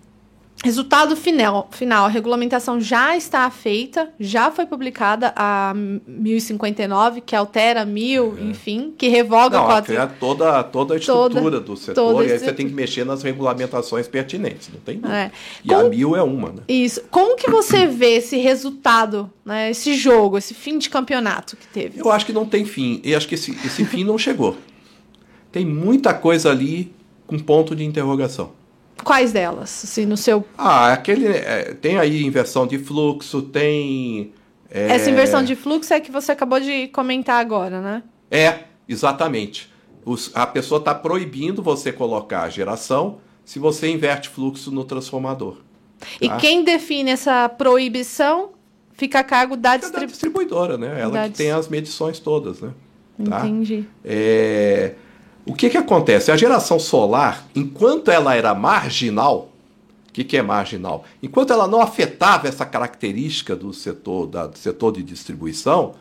Resultado final, final, a regulamentação já está feita, já foi publicada a 1059, que altera 1000, é. enfim, que revoga não, quatro... toda, toda a estrutura toda, do setor, e aí você tem que mexer nas regulamentações pertinentes, não tem é. E Como... a 1000 é uma, né? Isso. Como que você vê esse resultado, né, esse jogo, esse fim de campeonato que teve? Eu acho que não tem fim, e acho que esse, esse fim não chegou. Tem muita coisa ali com ponto de interrogação. Quais delas? Assim, no seu. Ah, aquele. É, tem aí inversão de fluxo, tem. É... Essa inversão de fluxo é que você acabou de comentar agora, né? É, exatamente. Os, a pessoa está proibindo você colocar a geração se você inverte fluxo no transformador. E tá? quem define essa proibição fica a cargo da, distribu... da distribuidora, né? Ela da que tem as medições todas, né? Tá? Entendi. É... O que, que acontece? A geração solar, enquanto ela era marginal, o que, que é marginal? Enquanto ela não afetava essa característica do setor, da, do setor de distribuição,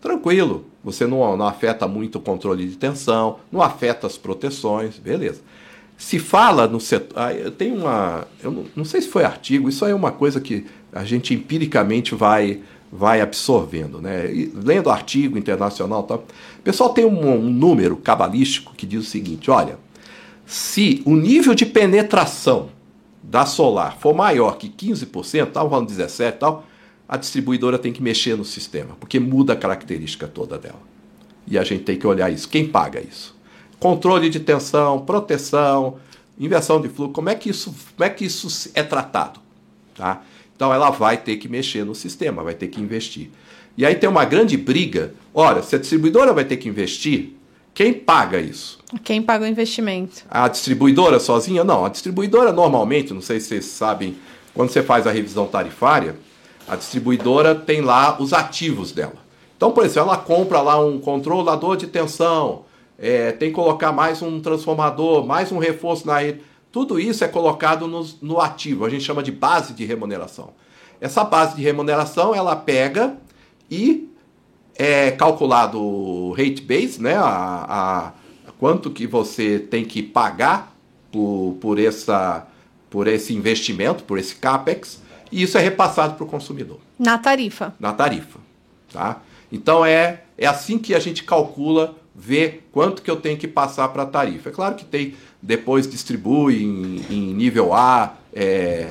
tranquilo, você não, não afeta muito o controle de tensão, não afeta as proteções, beleza. Se fala no setor. Ah, tem uma. Eu não, não sei se foi artigo, isso aí é uma coisa que a gente empiricamente vai vai absorvendo. Né? E, lendo artigo internacional, tá? pessoal tem um, um, número cabalístico que diz o seguinte: olha, se o nível de penetração da solar for maior que 15%, estava falando 17% tal, a distribuidora tem que mexer no sistema, porque muda a característica toda dela. E a gente tem que olhar isso. Quem paga isso? Controle de tensão, proteção, inversão de fluxo, como é que isso, como é, que isso é tratado? Tá? Então ela vai ter que mexer no sistema, vai ter que investir. E aí tem uma grande briga. Ora, se a distribuidora vai ter que investir, quem paga isso? Quem paga o investimento? A distribuidora sozinha? Não, a distribuidora normalmente, não sei se vocês sabem, quando você faz a revisão tarifária, a distribuidora tem lá os ativos dela. Então, por exemplo, ela compra lá um controlador de tensão, é, tem que colocar mais um transformador, mais um reforço na rede. Tudo isso é colocado no, no ativo, a gente chama de base de remuneração. Essa base de remuneração ela pega e é calculado o rate base, né, a, a, quanto que você tem que pagar por, por, essa, por esse investimento, por esse capex, e isso é repassado para o consumidor. Na tarifa. Na tarifa. Tá? Então é, é assim que a gente calcula, vê quanto que eu tenho que passar para a tarifa. É claro que tem depois distribui em, em nível A, é,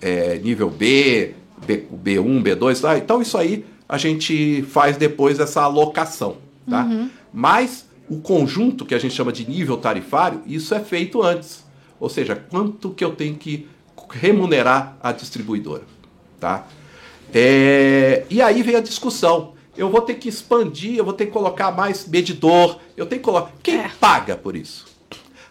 é, nível B, B, B1, B2, tá? então isso aí a gente faz depois essa alocação, tá? Uhum. Mas o conjunto que a gente chama de nível tarifário, isso é feito antes. Ou seja, quanto que eu tenho que remunerar a distribuidora, tá? É, e aí vem a discussão. Eu vou ter que expandir, eu vou ter que colocar mais medidor, eu tenho que colocar. Quem é. paga por isso?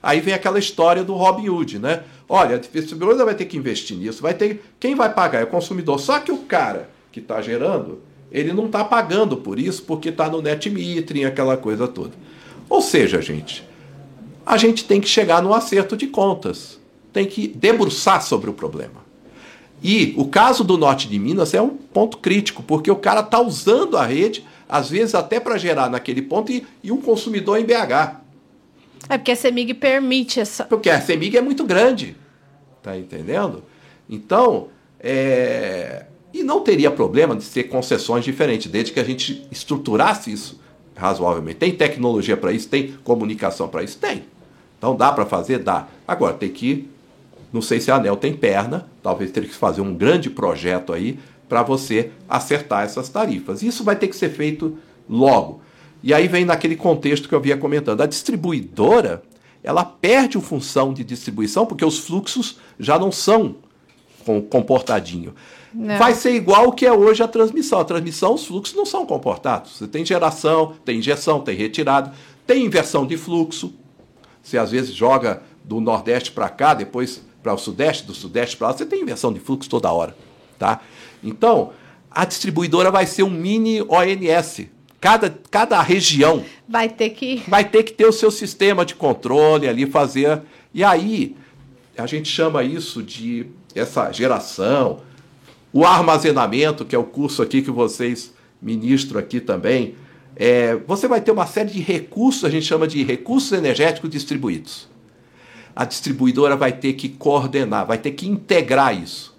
Aí vem aquela história do Robin Hood, né? Olha, a distribuidora vai ter que investir nisso, vai ter. Quem vai pagar é o consumidor. Só que o cara que está gerando, ele não está pagando por isso porque está no net metering, aquela coisa toda. Ou seja, gente, a gente tem que chegar no acerto de contas, tem que debruçar sobre o problema. E o caso do norte de Minas é um ponto crítico, porque o cara está usando a rede, às vezes até para gerar naquele ponto, e, e um consumidor em BH. É porque a CEMIG permite essa. Porque a CEMIG é muito grande. Tá entendendo? Então, é... e não teria problema de ser concessões diferentes, desde que a gente estruturasse isso razoavelmente. Tem tecnologia para isso? Tem comunicação para isso? Tem. Então dá para fazer? Dá. Agora, tem que. Não sei se a ANEL tem perna, talvez teria que fazer um grande projeto aí para você acertar essas tarifas. Isso vai ter que ser feito logo. E aí vem naquele contexto que eu havia comentando. A distribuidora, ela perde a função de distribuição porque os fluxos já não são comportadinho. Não. Vai ser igual o que é hoje a transmissão. A transmissão, os fluxos não são comportados. Você tem geração, tem injeção, tem retirada, tem inversão de fluxo. Você às vezes joga do Nordeste para cá, depois para o Sudeste, do Sudeste para lá, você tem inversão de fluxo toda hora. Tá? Então, a distribuidora vai ser um mini ONS. Cada, cada região vai ter que vai ter que ter o seu sistema de controle ali fazer e aí a gente chama isso de essa geração o armazenamento que é o curso aqui que vocês ministram aqui também é, você vai ter uma série de recursos a gente chama de recursos energéticos distribuídos a distribuidora vai ter que coordenar vai ter que integrar isso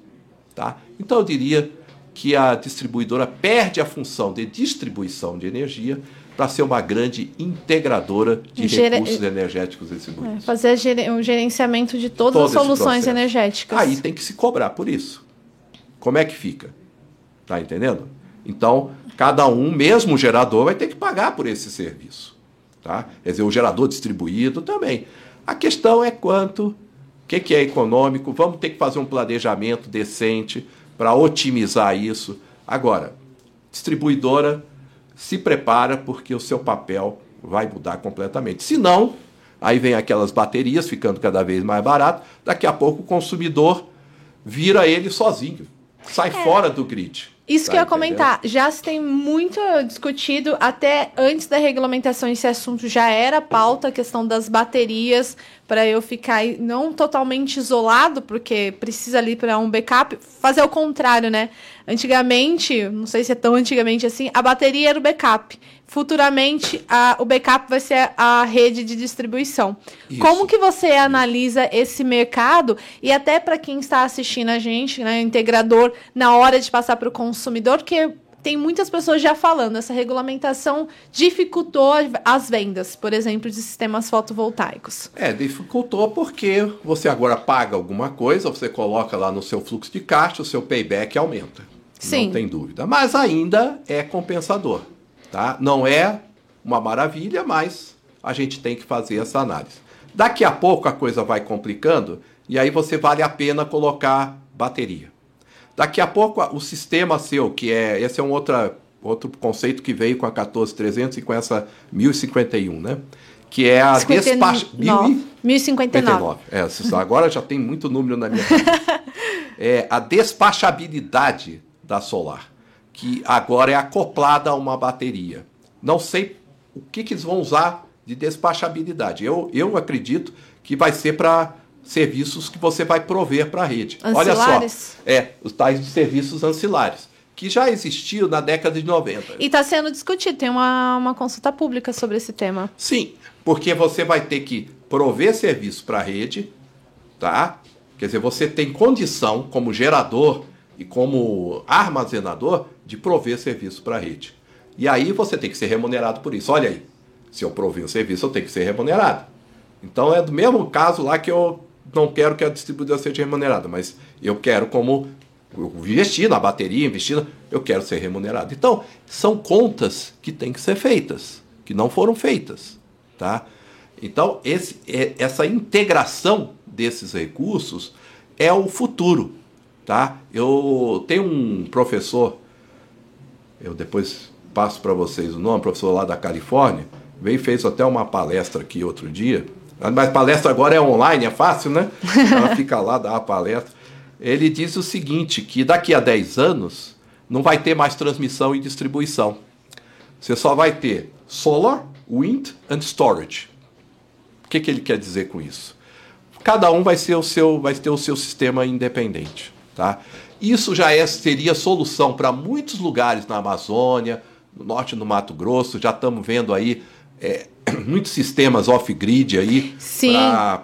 tá então eu diria que a distribuidora perde a função de distribuição de energia para ser uma grande integradora de recursos energéticos distribuídos. É, fazer o gerenciamento de todas Todo as soluções energéticas. Aí tem que se cobrar por isso. Como é que fica? Tá entendendo? Então, cada um, mesmo o gerador, vai ter que pagar por esse serviço. Tá? Quer dizer, o gerador distribuído também. A questão é quanto, o que, que é econômico, vamos ter que fazer um planejamento decente para otimizar isso. Agora, distribuidora se prepara porque o seu papel vai mudar completamente. Se não, aí vem aquelas baterias ficando cada vez mais barato, daqui a pouco o consumidor vira ele sozinho, sai é. fora do grid. Isso tá que eu ia comentar, já se tem muito discutido, até antes da regulamentação, esse assunto já era pauta, a questão das baterias, para eu ficar não totalmente isolado, porque precisa ali para um backup, fazer o contrário, né? Antigamente, não sei se é tão antigamente assim, a bateria era o backup. Futuramente, a, o backup vai ser a rede de distribuição. Isso. Como que você analisa esse mercado e até para quem está assistindo a gente, né, integrador, na hora de passar para o consumidor, que tem muitas pessoas já falando, essa regulamentação dificultou as vendas, por exemplo, de sistemas fotovoltaicos. É, dificultou porque você agora paga alguma coisa, você coloca lá no seu fluxo de caixa, o seu payback aumenta. Sim. Não tem dúvida. Mas ainda é compensador. Tá? Não é uma maravilha, mas a gente tem que fazer essa análise. Daqui a pouco a coisa vai complicando e aí você vale a pena colocar bateria. Daqui a pouco o sistema seu, que é esse é um outra, outro conceito que veio com a 14300 e com essa 1051, né? Que é a despacha 1059. É, agora já tem muito número na minha É a despachabilidade da solar, que agora é acoplada a uma bateria. Não sei o que, que eles vão usar de despachabilidade. Eu, eu acredito que vai ser para serviços que você vai prover para a rede. Ancilares? Olha só, é, os tais de serviços ancilares, que já existiu na década de 90. E está sendo discutido, tem uma, uma consulta pública sobre esse tema. Sim, porque você vai ter que prover serviço para a rede, tá? Quer dizer, você tem condição como gerador e como armazenador de prover serviço para a rede. E aí você tem que ser remunerado por isso. Olha aí, se eu prover o serviço, eu tenho que ser remunerado. Então é do mesmo caso lá que eu não quero que a distribuidora seja remunerada, mas eu quero como investir na bateria, investir, eu quero ser remunerado. Então, são contas que têm que ser feitas, que não foram feitas, tá? Então, esse, é, essa integração desses recursos é o futuro, tá? Eu tenho um professor, eu depois passo para vocês o nome, professor lá da Califórnia, veio e fez até uma palestra aqui outro dia, mas palestra agora é online, é fácil, né? Ela fica lá, dá a palestra ele diz o seguinte, que daqui a 10 anos não vai ter mais transmissão e distribuição. Você só vai ter solar, wind and storage. O que, que ele quer dizer com isso? Cada um vai, ser o seu, vai ter o seu sistema independente. Tá? Isso já é, seria solução para muitos lugares na Amazônia, no norte do Mato Grosso. Já estamos vendo aí é, muitos sistemas off-grid aí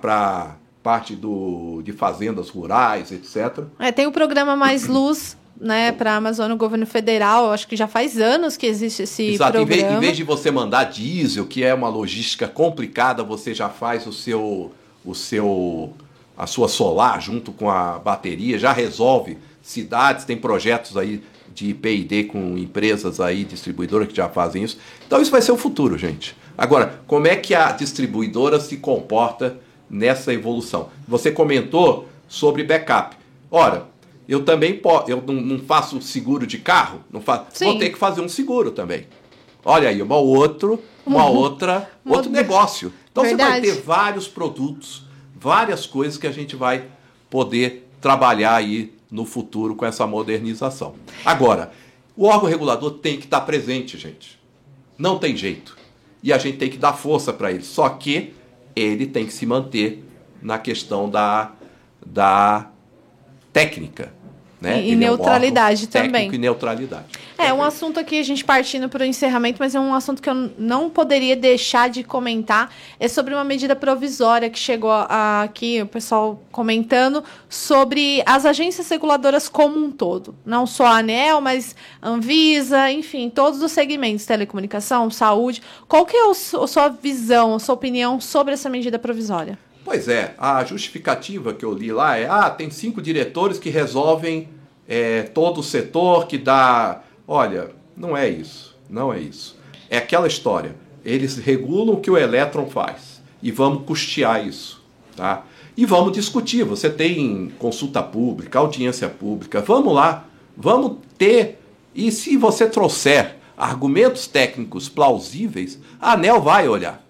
para parte do, de fazendas rurais, etc. É, tem o programa Mais Luz, né, para a Amazônia, o governo federal, acho que já faz anos que existe esse Exato. programa. Em, em vez de você mandar diesel, que é uma logística complicada, você já faz o seu, o seu, a sua solar junto com a bateria, já resolve cidades, tem projetos aí de P&D com empresas aí, distribuidoras que já fazem isso. Então isso vai ser o futuro, gente. Agora, como é que a distribuidora se comporta nessa evolução. Você comentou sobre backup. Ora, eu também posso, eu não, não, faço seguro de carro, não faço, vou ter que fazer um seguro também. Olha aí, uma outro, uma outra, outro negócio. Então Verdade. você vai ter vários produtos, várias coisas que a gente vai poder trabalhar aí no futuro com essa modernização. Agora, o órgão regulador tem que estar presente, gente. Não tem jeito. E a gente tem que dar força para ele. Só que ele tem que se manter na questão da, da técnica. Né? E, e neutralidade é um também. e neutralidade. É, um assunto aqui, a gente partindo para o encerramento, mas é um assunto que eu não poderia deixar de comentar. É sobre uma medida provisória que chegou aqui, o pessoal comentando, sobre as agências reguladoras como um todo. Não só a ANEL, mas Anvisa, enfim, todos os segmentos, telecomunicação, saúde. Qual que é a sua visão, a sua opinião sobre essa medida provisória? Pois é, a justificativa que eu li lá é: ah, tem cinco diretores que resolvem é, todo o setor, que dá. Olha, não é isso. Não é isso. É aquela história. Eles regulam o que o elétron faz e vamos custear isso, tá? E vamos discutir. Você tem consulta pública, audiência pública. Vamos lá, vamos ter. E se você trouxer argumentos técnicos plausíveis, a ANEL vai olhar,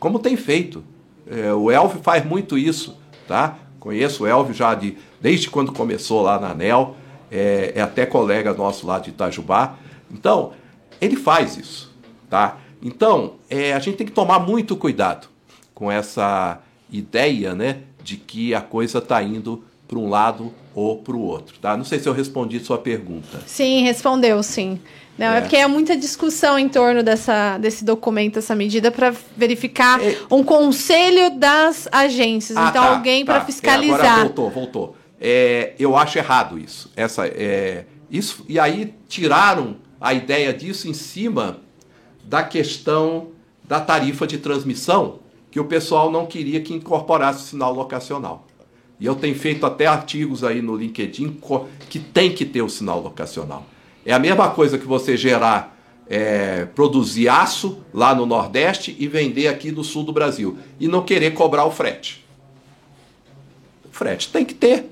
como tem feito. É, o Elvio faz muito isso, tá? Conheço o Elvio já de, desde quando começou lá na ANEL, é, é até colega nosso lá de Itajubá. Então, ele faz isso, tá? Então, é, a gente tem que tomar muito cuidado com essa ideia, né, de que a coisa está indo para um lado ou para o outro, tá? Não sei se eu respondi sua pergunta. Sim, respondeu, sim. Não, é. é porque é muita discussão em torno dessa, desse documento, essa medida, para verificar é... um conselho das agências. Ah, então, tá, alguém tá. para fiscalizar. É, agora voltou, voltou. É, eu acho errado isso. Essa, é, isso. E aí tiraram a ideia disso em cima da questão da tarifa de transmissão, que o pessoal não queria que incorporasse o sinal locacional. E eu tenho feito até artigos aí no LinkedIn que tem que ter o sinal locacional. É a mesma coisa que você gerar, é, produzir aço lá no Nordeste e vender aqui no sul do Brasil. E não querer cobrar o frete. O frete tem que ter.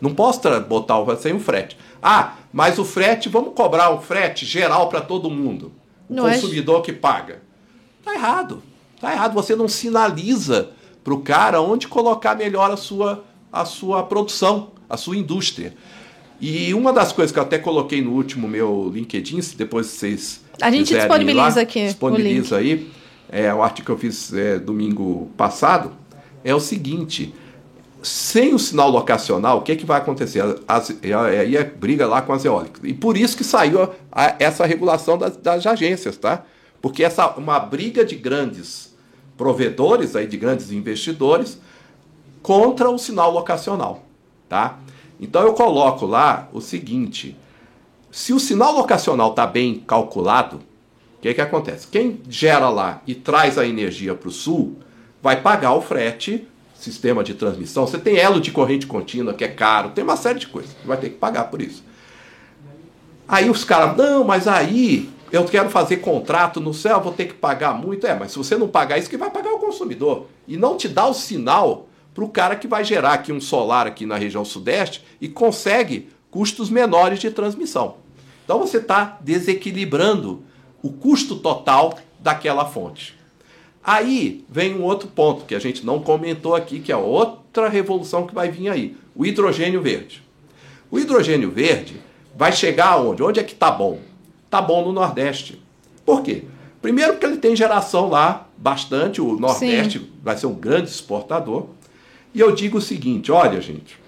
Não posso botar o sem o frete. Ah, mas o frete, vamos cobrar o frete geral para todo mundo. O não é consumidor é... que paga. Tá errado. Tá errado. Você não sinaliza para o cara onde colocar melhor a sua, a sua produção, a sua indústria. E uma das coisas que eu até coloquei no último meu LinkedIn, se depois vocês. A gente disponibiliza lá, aqui. Disponibiliza aí. É, o artigo que eu fiz é, domingo passado é o seguinte: sem o sinal locacional, o que, é que vai acontecer? As, aí é briga lá com as eólicas. E por isso que saiu a, a, essa regulação das, das, agências, tá? Porque essa uma briga de grandes provedores, aí, de grandes investidores, contra o sinal locacional, tá? Então eu coloco lá o seguinte: se o sinal locacional está bem calculado, o que, que acontece? Quem gera lá e traz a energia para o sul vai pagar o frete sistema de transmissão, você tem elo de corrente contínua, que é caro, tem uma série de coisas, vai ter que pagar por isso. Aí os caras, não, mas aí eu quero fazer contrato no céu, vou ter que pagar muito. É, mas se você não pagar isso, que vai pagar o consumidor. E não te dá o sinal para o cara que vai gerar aqui um solar aqui na região sudeste e consegue custos menores de transmissão. Então você está desequilibrando o custo total daquela fonte. Aí vem um outro ponto que a gente não comentou aqui, que é outra revolução que vai vir aí: o hidrogênio verde. O hidrogênio verde vai chegar aonde? Onde é que está bom? Está bom no Nordeste. Por quê? Primeiro porque ele tem geração lá bastante, o Nordeste Sim. vai ser um grande exportador. E eu digo o seguinte: olha, gente,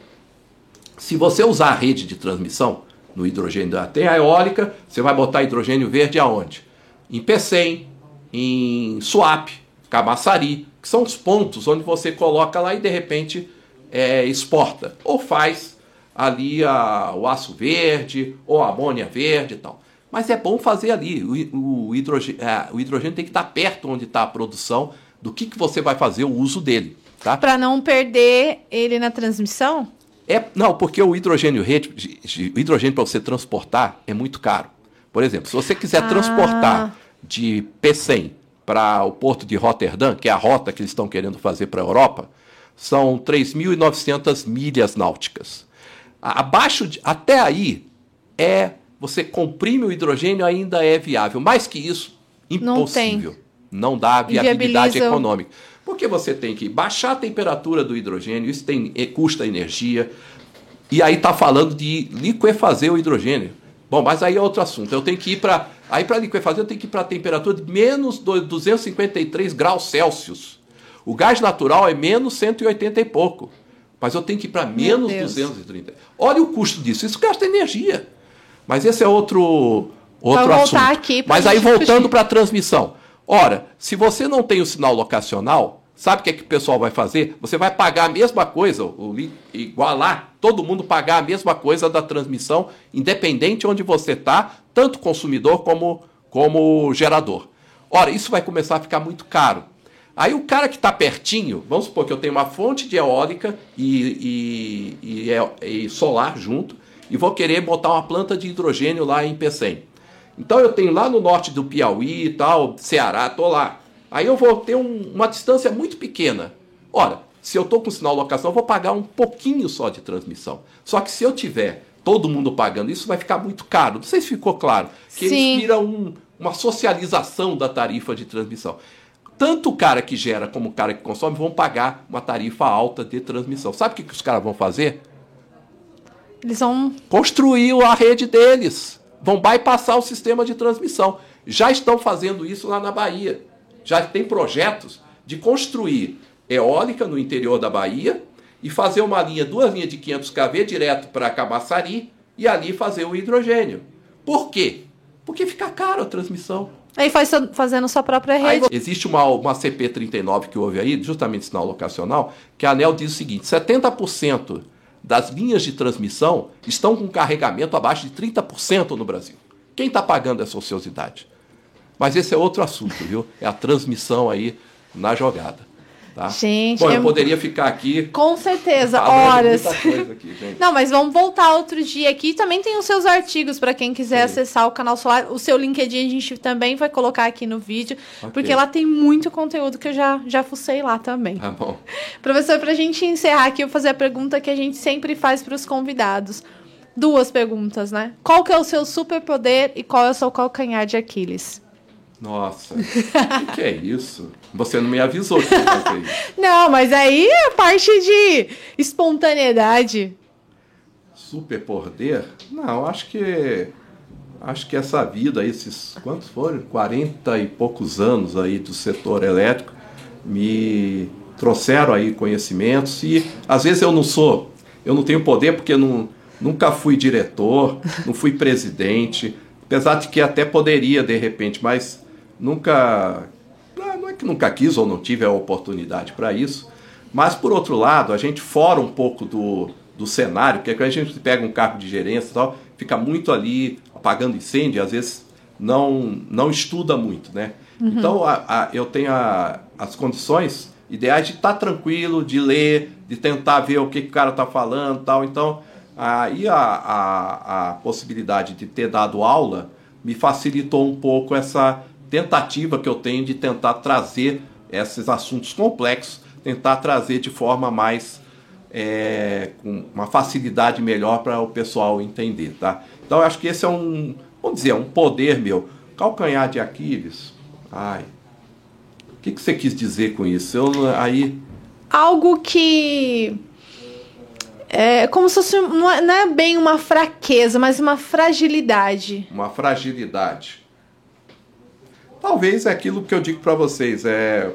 se você usar a rede de transmissão no hidrogênio, tem a eólica, você vai botar hidrogênio verde aonde? Em Pecém, em Suape, Camaçari, que são os pontos onde você coloca lá e de repente é, exporta. Ou faz ali a, o aço verde, ou a amônia verde e tal. Mas é bom fazer ali. O, o, hidrogênio, é, o hidrogênio tem que estar perto onde está a produção do que, que você vai fazer o uso dele. Tá? Para não perder ele na transmissão? É, não, porque o hidrogênio rede, o hidrogênio para você transportar é muito caro. Por exemplo, se você quiser ah. transportar de P100 para o porto de Rotterdam, que é a rota que eles estão querendo fazer para a Europa, são 3.900 milhas náuticas. Abaixo de, até aí é você comprime o hidrogênio ainda é viável. Mais que isso, impossível. Não, não dá viabilidade econômica. Porque você tem que baixar a temperatura do hidrogênio, isso tem, custa energia. E aí está falando de liquefazer o hidrogênio. Bom, mas aí é outro assunto. Eu tenho que ir para. Aí para liquefazer eu tenho que ir para a temperatura de menos 253 graus Celsius. O gás natural é menos 180 e pouco. Mas eu tenho que ir para menos 230. Olha o custo disso. Isso gasta energia. Mas esse é outro, outro assunto. Mas aí voltando para a transmissão. Ora, se você não tem o sinal locacional, sabe o que, é que o pessoal vai fazer? Você vai pagar a mesma coisa, igualar, todo mundo pagar a mesma coisa da transmissão, independente onde você está, tanto consumidor como, como gerador. Ora, isso vai começar a ficar muito caro. Aí o cara que está pertinho, vamos supor que eu tenho uma fonte de eólica e, e, e, e, solar junto, e vou querer botar uma planta de hidrogênio lá em Pecém. Então eu tenho lá no norte do Piauí e tal, Ceará, tô lá. Aí eu vou ter um, uma distância muito pequena. Ora, se eu estou com sinal locação, eu vou pagar um pouquinho só de transmissão. Só que se eu tiver todo mundo pagando, isso vai ficar muito caro. Não sei se ficou claro. Que Sim. inspira um, uma socialização da tarifa de transmissão. Tanto o cara que gera como o cara que consome vão pagar uma tarifa alta de transmissão. Sabe o que, que os caras vão fazer? Eles vão. Construir a rede deles vão bypassar o sistema de transmissão. Já estão fazendo isso lá na Bahia. Já tem projetos de construir eólica no interior da Bahia e fazer uma linha, duas linhas de 500 kV direto para Camaçari e ali fazer o hidrogênio. Por quê? Porque fica caro a transmissão. Aí faz fazendo sua própria rede. Aí, existe uma, uma CP39 que houve aí, justamente sinal locacional, que a ANEL diz o seguinte: 70% das linhas de transmissão estão com carregamento abaixo de 30% no Brasil. Quem está pagando essa ociosidade? Mas esse é outro assunto, viu? É a transmissão aí na jogada. Tá? Gente, Bom, eu é... poderia ficar aqui. Com certeza, horas. Aqui, Não, mas vamos voltar outro dia aqui. Também tem os seus artigos para quem quiser Sim. acessar o canal Solar. O seu LinkedIn a gente também vai colocar aqui no vídeo, okay. porque lá tem muito conteúdo que eu já, já fucei lá também. Tá bom. Professor, para a gente encerrar aqui, eu vou fazer a pergunta que a gente sempre faz para os convidados. Duas perguntas, né? Qual que é o seu superpoder e qual é o seu calcanhar de Aquiles? Nossa, o que, que, é isso? Você não me avisou que ia fazer isso. Não, mas aí é parte de espontaneidade. Superpoder? Não, acho que acho que essa vida, esses quantos foram? 40 e poucos anos aí do setor elétrico me trouxeram aí conhecimentos e às vezes eu não sou, eu não tenho poder porque não, nunca fui diretor, não fui presidente, apesar de que até poderia de repente, mas nunca. Ah, não é que nunca quis ou não tive a oportunidade para isso, mas por outro lado, a gente fora um pouco do, do cenário, porque quando a gente pega um cargo de gerência e tal, fica muito ali apagando incêndio, às vezes não, não estuda muito, né? Uhum. Então a, a, eu tenho a, as condições ideais de estar tá tranquilo, de ler, de tentar ver o que, que o cara está falando tal. Então, aí a, a, a possibilidade de ter dado aula me facilitou um pouco essa tentativa que eu tenho de tentar trazer esses assuntos complexos, tentar trazer de forma mais é, com uma facilidade melhor para o pessoal entender, tá? Então eu acho que esse é um, vamos dizer, um poder meu. Calcanhar de Aquiles. Ai. O que, que você quis dizer com isso? Eu, aí. Algo que é como se fosse, não é, não é bem uma fraqueza, mas uma fragilidade. Uma fragilidade. Talvez é aquilo que eu digo para vocês, é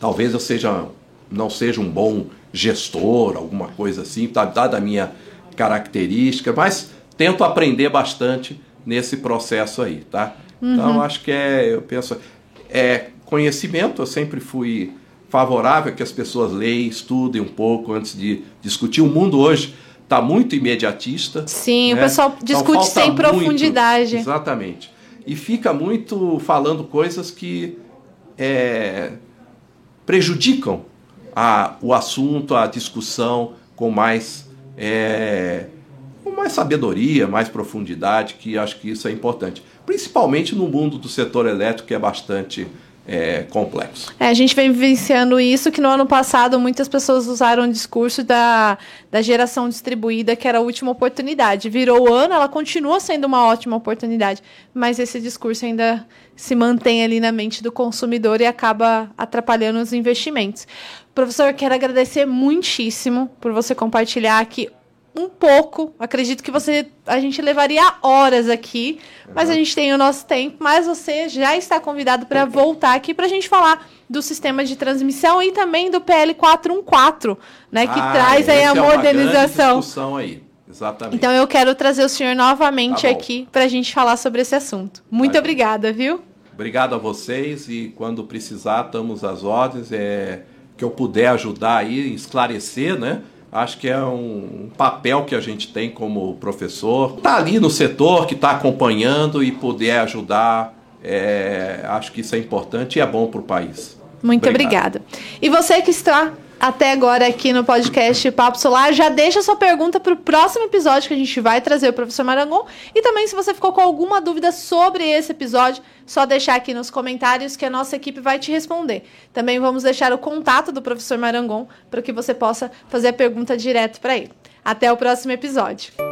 talvez eu seja não seja um bom gestor, alguma coisa assim, tá dada a minha característica, mas tento aprender bastante nesse processo aí, tá? Então, uhum. Então acho que é, eu penso, é conhecimento, eu sempre fui favorável que as pessoas leiam, estudem um pouco antes de discutir. O mundo hoje está muito imediatista. Sim, né? o pessoal então, discute então, sem muito, profundidade. Exatamente. E fica muito falando coisas que é, prejudicam a, o assunto, a discussão com mais, é, com mais sabedoria, mais profundidade, que acho que isso é importante. Principalmente no mundo do setor elétrico, que é bastante é, complexo. É, a gente vem vivenciando isso, que no ano passado muitas pessoas usaram o discurso da, da geração distribuída, que era a última oportunidade. Virou o ano, ela continua sendo uma ótima oportunidade, mas esse discurso ainda se mantém ali na mente do consumidor e acaba atrapalhando os investimentos. Professor, quero agradecer muitíssimo por você compartilhar aqui um pouco. Acredito que você a gente levaria horas aqui, mas a gente tem o nosso tempo. Mas você já está convidado para voltar aqui para a gente falar do sistema de transmissão e também do PL 414, né, que ah, traz aí a modernização. É aí. Exatamente. Então eu quero trazer o senhor novamente tá aqui para a gente falar sobre esse assunto. Muito tá obrigada, viu? Obrigado a vocês e quando precisar estamos às ordens. É que eu puder ajudar aí, esclarecer, né? Acho que é um papel que a gente tem como professor. Tá ali no setor, que está acompanhando e puder ajudar, é, acho que isso é importante e é bom para o país. Muito obrigada. E você que está até agora aqui no podcast Papo Solar. Já deixa sua pergunta para o próximo episódio que a gente vai trazer o professor Marangon. E também, se você ficou com alguma dúvida sobre esse episódio, só deixar aqui nos comentários que a nossa equipe vai te responder. Também vamos deixar o contato do professor Marangon para que você possa fazer a pergunta direto para ele. Até o próximo episódio.